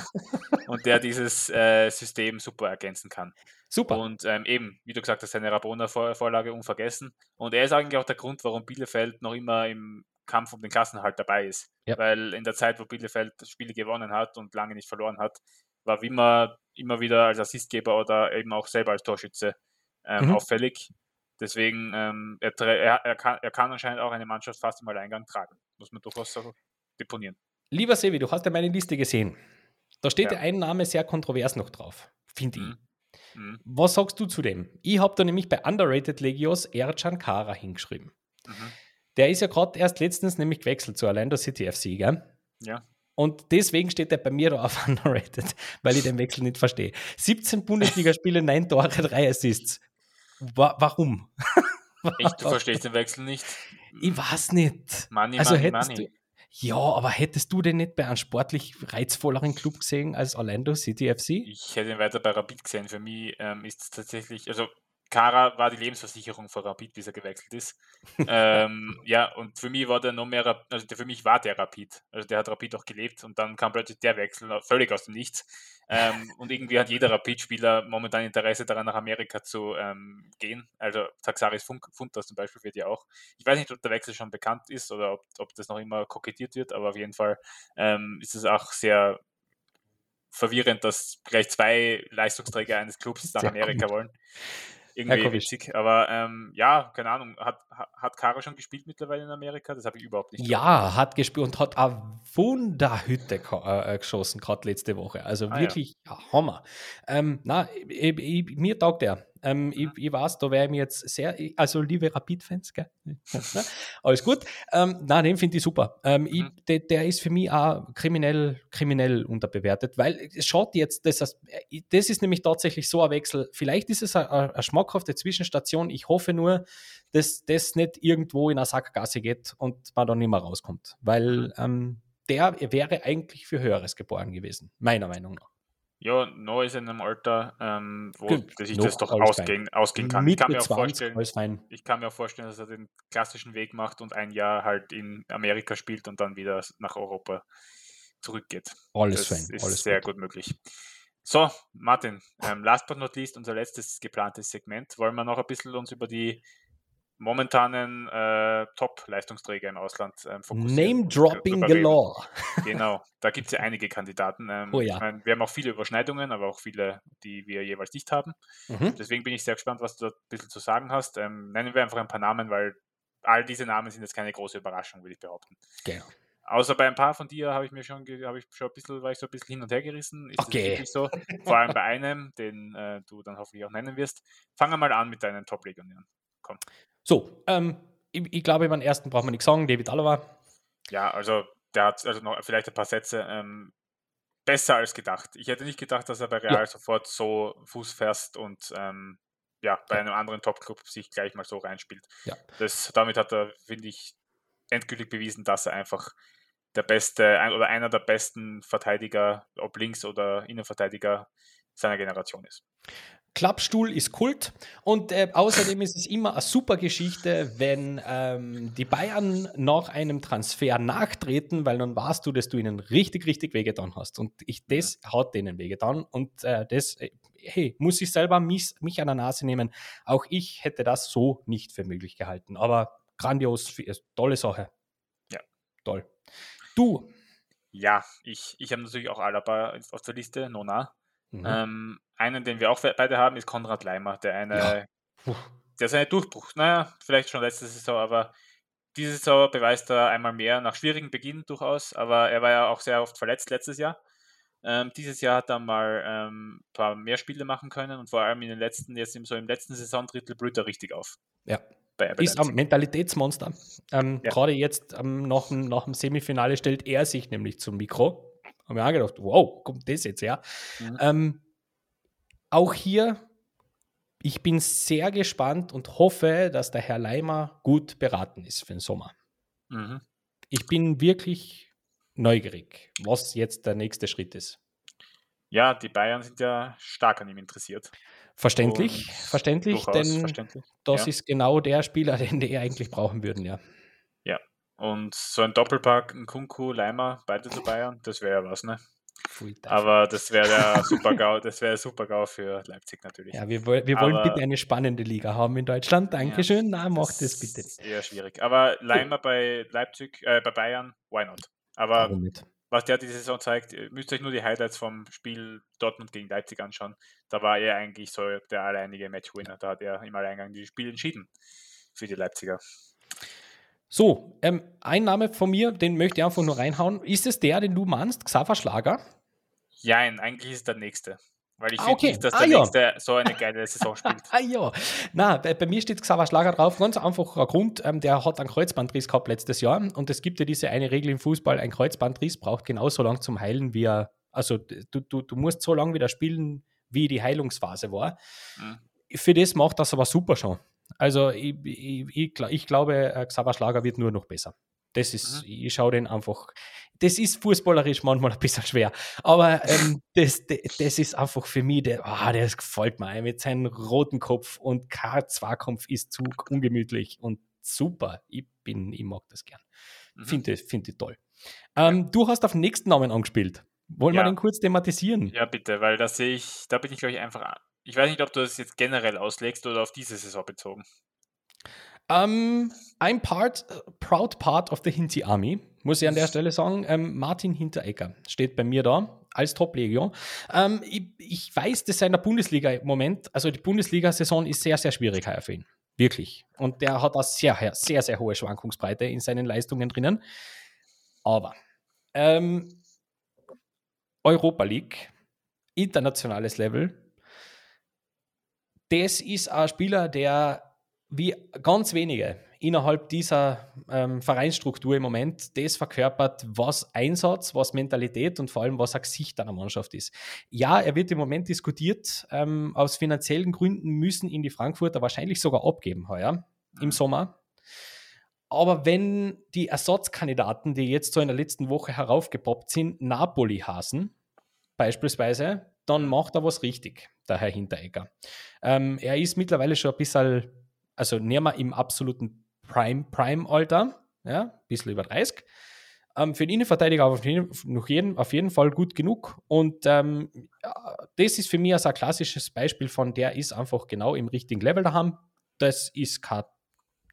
und der dieses äh, System super ergänzen kann. Super. Und ähm, eben, wie du gesagt hast, seine Rabona-Vorlage unvergessen. Und er ist eigentlich auch der Grund, warum Bielefeld noch immer im Kampf um den Klassenhalt dabei ist. Ja. Weil in der Zeit, wo Bielefeld Spiele gewonnen hat und lange nicht verloren hat, war Wimmer immer wieder als Assistgeber oder eben auch selber als Torschütze ähm, mhm. auffällig. Deswegen, ähm, er, er, er, kann, er kann anscheinend auch eine Mannschaft fast im Alleingang tragen. Muss man durchaus so deponieren. Lieber Sevi, du hast ja meine Liste gesehen. Da steht ja, ja ein Name sehr kontrovers noch drauf, finde mhm. ich. Mhm. Was sagst du zu dem? Ich habe da nämlich bei Underrated Legios Ercan Kara hingeschrieben. Mhm. Der ist ja gerade erst letztens nämlich gewechselt zu Orlando City FC, gell? Ja. Und deswegen steht er bei mir da auf Underrated, weil ich den Wechsel nicht verstehe. 17 Bundesligaspiele, 9 Tore, 3 Assists. Wa warum? Echt, du verstehst den Wechsel nicht? Ich weiß nicht. Money, also money, money. Du, ja, aber hättest du den nicht bei einem sportlich reizvolleren Club gesehen als Orlando City FC? Ich hätte ihn weiter bei Rapid gesehen. Für mich ähm, ist es tatsächlich, also Kara war die Lebensversicherung für Rapid, bis er gewechselt ist. ähm, ja, und für mich war der noch mehr, also für mich war der Rapid. Also der hat Rapid auch gelebt und dann kam plötzlich der Wechsel völlig aus dem Nichts. Ähm, und irgendwie hat jeder Rapid-Spieler momentan Interesse daran, nach Amerika zu ähm, gehen. Also Taxaris Funtas zum Beispiel wird ja auch. Ich weiß nicht, ob der Wechsel schon bekannt ist oder ob, ob das noch immer kokettiert wird, aber auf jeden Fall ähm, ist es auch sehr verwirrend, dass gleich zwei Leistungsträger eines Clubs nach Amerika wollen irgendwie witzig. Aber ähm, ja, keine Ahnung, hat, hat Kara schon gespielt mittlerweile in Amerika? Das habe ich überhaupt nicht. Ja, gehört. hat gespielt und hat eine Wunderhütte äh, geschossen, gerade letzte Woche. Also ah, wirklich ja. Hammer. Ähm, na, ich, ich, mir taugt er. Ähm, ich, ich, weiß, da wäre ich mir jetzt sehr, also liebe Rapid-Fans, alles gut. Ähm, nein, den finde ich super. Ähm, ich, mhm. der, der, ist für mich auch kriminell, kriminell unterbewertet, weil es schaut jetzt, das, das ist nämlich tatsächlich so ein Wechsel. Vielleicht ist es eine, eine schmackhafte Zwischenstation. Ich hoffe nur, dass das nicht irgendwo in eine Sackgasse geht und man da nicht mehr rauskommt, weil mhm. ähm, der wäre eigentlich für Höheres geboren gewesen, meiner Meinung nach. Ja, noch ist in einem Alter, ähm, wo sich das doch ausgehen, ausgehen kann. ich kann, mir auch 20, vorstellen, ich kann mir auch vorstellen, dass er den klassischen Weg macht und ein Jahr halt in Amerika spielt und dann wieder nach Europa zurückgeht. Alles das fein. ist alles sehr gut. gut möglich. So, Martin, ähm, last but not least, unser letztes geplantes Segment. Wollen wir noch ein bisschen uns über die momentanen äh, Top-Leistungsträger im Ausland ähm, Name-Dropping galore. Genau, da gibt es ja einige Kandidaten. Ähm, oh ja. Ich mein, wir haben auch viele Überschneidungen, aber auch viele, die wir jeweils nicht haben. Mhm. Deswegen bin ich sehr gespannt, was du da ein bisschen zu sagen hast. Ähm, nennen wir einfach ein paar Namen, weil all diese Namen sind jetzt keine große Überraschung, würde ich behaupten. Genau. Außer bei ein paar von dir habe ich mir schon, habe ich schon ein bisschen, war ich so ein bisschen hin und her gerissen. Ist okay. so? Vor allem bei einem, den äh, du dann hoffentlich auch nennen wirst. Fangen wir mal an mit deinen Top-Legionären. Komm. So, ähm, ich, ich, glaube, beim ersten braucht man nichts sagen, David Alaba. Ja, also der hat also noch vielleicht ein paar Sätze ähm, besser als gedacht. Ich hätte nicht gedacht, dass er bei Real ja. sofort so fußfest und ähm, ja, bei einem anderen Top-Club sich gleich mal so reinspielt. Ja. Das, damit hat er, finde ich, endgültig bewiesen, dass er einfach der beste ein, oder einer der besten Verteidiger, ob Links- oder Innenverteidiger seiner Generation ist. Klappstuhl ist Kult und äh, außerdem ist es immer eine super Geschichte, wenn ähm, die Bayern nach einem Transfer nachtreten, weil dann weißt du, dass du ihnen richtig, richtig wehgetan hast. Und ich, das hat denen wehgetan und äh, das, äh, hey, muss ich selber mich, mich an der Nase nehmen. Auch ich hätte das so nicht für möglich gehalten, aber grandios, tolle Sache. Ja. Toll. Du? Ja, ich, ich habe natürlich auch Alaba auf der Liste, Nona. Mhm. Ähm, einen, den wir auch beide haben, ist Konrad Leimer, der eine, ja. der ist ein Durchbruch. Naja, vielleicht schon letzte Saison, aber diese Saison beweist er einmal mehr nach schwierigen Beginn durchaus, aber er war ja auch sehr oft verletzt letztes Jahr. Ähm, dieses Jahr hat er mal ähm, ein paar mehr Spiele machen können und vor allem in den letzten, jetzt im, so im letzten Saisondrittel blüht er richtig auf. Ja. Ist ein Mentalitätsmonster. Ähm, ja. Gerade jetzt ähm, nach, nach dem Semifinale stellt er sich nämlich zum Mikro habe ich auch gedacht, wow, kommt das jetzt her? Mhm. Ähm, auch hier, ich bin sehr gespannt und hoffe, dass der Herr Leimer gut beraten ist für den Sommer. Mhm. Ich bin wirklich neugierig, was jetzt der nächste Schritt ist. Ja, die Bayern sind ja stark an ihm interessiert. Verständlich, und verständlich, denn verständlich. das ja. ist genau der Spieler, den die eigentlich brauchen würden, ja. Und so ein Doppelpack, ein Kunku, Leimer, beide zu Bayern, das wäre ja was, ne? Aber das wäre der Super-GAU, das wäre Super-GAU für Leipzig natürlich. Ja, wir, wir wollen Aber, bitte eine spannende Liga haben in Deutschland. Dankeschön. Ja, Na, macht das, das bitte nicht. Eher schwierig. Aber Leimer bei Leipzig, äh, bei Bayern, why not? Aber was der diese Saison zeigt, müsst ihr euch nur die Highlights vom Spiel Dortmund gegen Leipzig anschauen. Da war er eigentlich so der alleinige Matchwinner. Da hat er im Alleingang die Spiel entschieden für die Leipziger. So, ähm, ein Name von mir, den möchte ich einfach nur reinhauen. Ist es der, den du meinst, Xaver Schlager? Nein, eigentlich ist der nächste. Weil ich ah, okay. finde nicht, dass der ah, nächste so eine geile Saison spielt. ah ja. Na, bei, bei, mir steht Xaver Schlager drauf. Ganz einfacher Grund, ähm, der hat einen Kreuzbandriss gehabt letztes Jahr. Und es gibt ja diese eine Regel im Fußball, ein Kreuzbandriss braucht genauso lang zum Heilen, wie er, also du, du, du musst so lange wieder spielen, wie die Heilungsphase war. Mhm. Für das macht das aber super schon. Also ich, ich, ich, glaube, äh, Xaver Schlager wird nur noch besser. Das ist, mhm. ich schaue den einfach. Das ist fußballerisch manchmal ein bisschen schwer. Aber ähm, das, das ist einfach für mich, der, oh, der gefällt mir. Mit seinem roten Kopf und K2-Kampf ist zu ungemütlich und super. Ich, bin, ich mag das gern. Mhm. Finde find ich toll. Ähm, ja. Du hast auf den nächsten Namen angespielt. Wollen ja. wir den kurz thematisieren? Ja, bitte, weil da sehe ich, da bin ich, glaube ich, einfach ich weiß nicht, ob du das jetzt generell auslegst oder auf diese Saison bezogen. Um, ähm, I'm part, proud part of the Hinti Army, muss ich an der Stelle sagen. Ähm, Martin Hinteregger steht bei mir da als Top-Legion. Ähm, ich, ich, weiß, dass er in der Bundesliga im Moment, also die Bundesliga-Saison ist sehr, sehr schwierig für ihn. Wirklich. Und der hat eine sehr, sehr, sehr hohe Schwankungsbreite in seinen Leistungen drinnen. Aber ähm, Europa League, internationales Level, das ist ein Spieler, der wie ganz wenige innerhalb dieser ähm, Vereinsstruktur im Moment das verkörpert, was Einsatz, was Mentalität und vor allem was ein Gesicht einer Mannschaft ist. Ja, er wird im Moment diskutiert. Ähm, aus finanziellen Gründen müssen ihn die Frankfurter wahrscheinlich sogar abgeben heuer im. Sommer. Aber wenn die Ersatzkandidaten, die jetzt so in der letzten Woche heraufgepoppt sind, Napoli hasen, beispielsweise, dann macht er was richtig, der Herr Hinteregger. Ähm, er ist mittlerweile schon ein bisschen, also näher mal im absoluten Prime-Alter, ja, ein bisschen über 30. Ähm, für den Innenverteidiger auf jeden, noch jeden, auf jeden Fall gut genug. Und ähm, das ist für mich also ein klassisches Beispiel von, der ist einfach genau im richtigen Level daheim. Das ist kein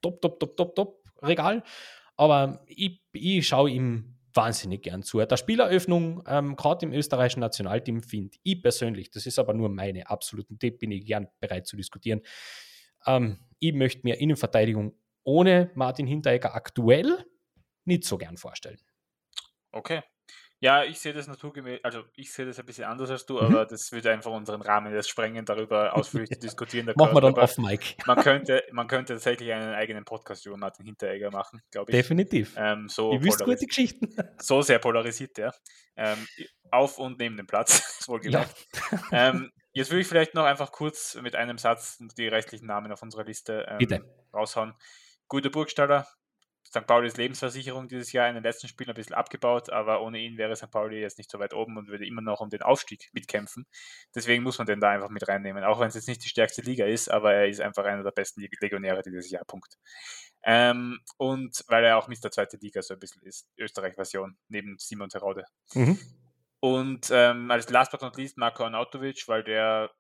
top, top, top, top, top Regal. Aber ich, ich schaue ihm wahnsinnig gern zu. Der Spieleröffnung, ähm, gerade im österreichischen Nationalteam, finde ich persönlich, das ist aber nur meine absoluten Tipp, bin ich gern bereit zu diskutieren. Ähm, ich möchte mir Innenverteidigung ohne Martin Hinteregger aktuell nicht so gern vorstellen. Okay. Ja, ich sehe das naturgemäß, also ich sehe das ein bisschen anders als du, mhm. aber das würde einfach unseren Rahmen jetzt sprengen, darüber ausführlich zu diskutieren. machen wir dann off, Mike. Man könnte, man könnte tatsächlich einen eigenen Podcast über Martin Hinteregger machen, glaube ich. Definitiv. Ähm, so ich wüsste gute Geschichten. So sehr polarisiert, ja. Ähm, auf und neben dem Platz, wohlgemerkt. Ja. ähm, jetzt würde ich vielleicht noch einfach kurz mit einem Satz die restlichen Namen auf unserer Liste ähm, raushauen. Guter Burgstaller, St. Paulis Lebensversicherung dieses Jahr in den letzten Spielen ein bisschen abgebaut, aber ohne ihn wäre St. Pauli jetzt nicht so weit oben und würde immer noch um den Aufstieg mitkämpfen. Deswegen muss man den da einfach mit reinnehmen, auch wenn es jetzt nicht die stärkste Liga ist, aber er ist einfach einer der besten Legionäre dieses Jahr, Punkt. Ähm, und weil er auch Mr. Zweite Liga so ein bisschen ist, Österreich-Version, neben Simon Terode. Mhm. Und ähm, als last but not least Marco Arnautovic, weil der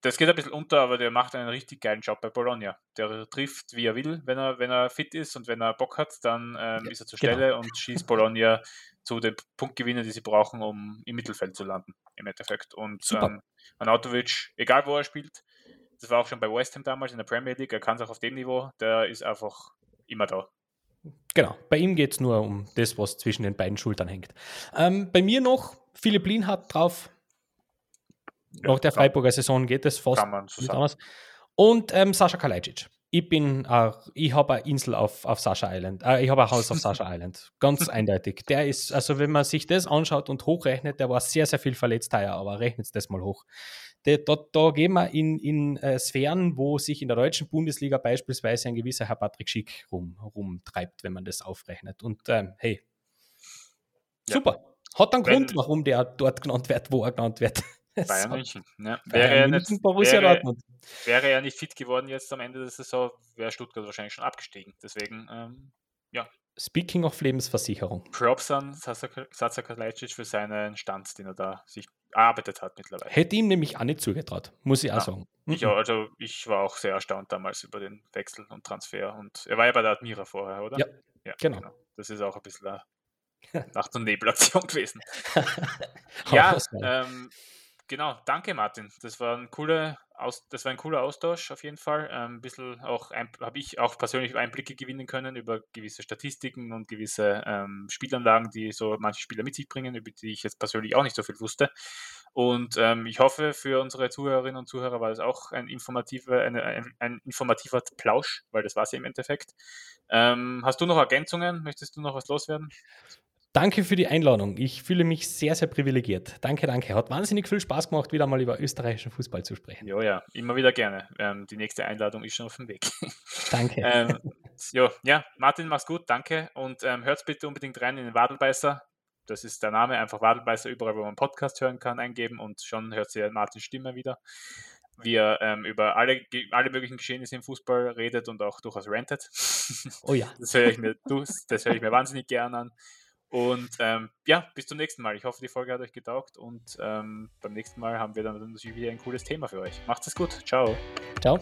das geht ein bisschen unter, aber der macht einen richtig geilen Job bei Bologna. Der trifft, wie er will, wenn er, wenn er fit ist und wenn er Bock hat, dann ähm, ja, ist er zur genau. Stelle und schießt Bologna zu den Punktgewinnen, die sie brauchen, um im Mittelfeld zu landen, im Endeffekt. Und ähm, Anatovic, egal wo er spielt, das war auch schon bei West Ham damals in der Premier League, er kann es auch auf dem Niveau, der ist einfach immer da. Genau, bei ihm geht es nur um das, was zwischen den beiden Schultern hängt. Ähm, bei mir noch, Philipp Lin hat drauf nach der Freiburger Saison geht es fast nicht anders. Und ähm, Sascha Kalajdzic. Ich bin, äh, ich habe eine Insel auf, auf Sascha Island. Äh, ich habe ein Haus auf Sascha Island. Ganz eindeutig. Der ist, also wenn man sich das anschaut und hochrechnet, der war sehr, sehr viel verletzt heuer, aber rechnet das mal hoch. Der, da, da gehen wir in, in äh, Sphären, wo sich in der deutschen Bundesliga beispielsweise ein gewisser Herr Patrick Schick rum, rumtreibt, wenn man das aufrechnet. Und ähm, hey, ja. super. Hat einen Grund, warum der dort genannt wird, wo er genannt wird. Bayern München. Ja. Wäre, er nicht, wäre, wäre, er nicht fit geworden jetzt am Ende der Saison, wäre Stuttgart wahrscheinlich schon abgestiegen. Deswegen, ähm, ja. Speaking of Lebensversicherung. Props an Sasa Kalajdzic für seinen Stand, den er da sich erarbeitet hat mittlerweile. Hätte ihm nämlich auch nicht zugetraut, muss ich auch ja. sagen. Ich, auch, also ich war auch sehr erstaunt damals über den Wechsel und Transfer. Und er war ja bei der Admira vorher, oder? Ja, ja genau. genau. Das ist auch ein bisschen Nacht- und Nebelaktion gewesen. ja, ähm, Genau, danke Martin. Das war ein cooler, Aus, das war ein cooler Austausch auf jeden Fall. Ähm, ein bisschen auch habe ich auch persönlich Einblicke gewinnen können über gewisse Statistiken und gewisse ähm, Spielanlagen, die so manche Spieler mit sich bringen, über die ich jetzt persönlich auch nicht so viel wusste. Und ähm, ich hoffe, für unsere Zuhörerinnen und Zuhörer war das auch ein informativer, eine, ein, ein, informativer Plausch, weil das war es ja im Endeffekt. Ähm, hast du noch Ergänzungen? Möchtest du noch was loswerden? Danke für die Einladung. Ich fühle mich sehr, sehr privilegiert. Danke, danke. Hat wahnsinnig viel Spaß gemacht, wieder mal über österreichischen Fußball zu sprechen. Ja, ja, immer wieder gerne. Ähm, die nächste Einladung ist schon auf dem Weg. Danke. ähm, jo, ja, Martin, mach's gut, danke. Und ähm, hört bitte unbedingt rein in den Wadelbeißer. Das ist der Name, einfach Wadelbeißer, überall, wo man Podcast hören kann, eingeben und schon hört ihr Martins Stimme wieder wie er ähm, über alle, alle möglichen Geschehnisse im Fußball redet und auch durchaus rantet. Oh ja. Das höre ich mir, das höre ich mir wahnsinnig gern an. Und ähm, ja, bis zum nächsten Mal. Ich hoffe, die Folge hat euch getaugt und ähm, beim nächsten Mal haben wir dann natürlich wieder ein cooles Thema für euch. Macht es gut. Ciao. Ciao.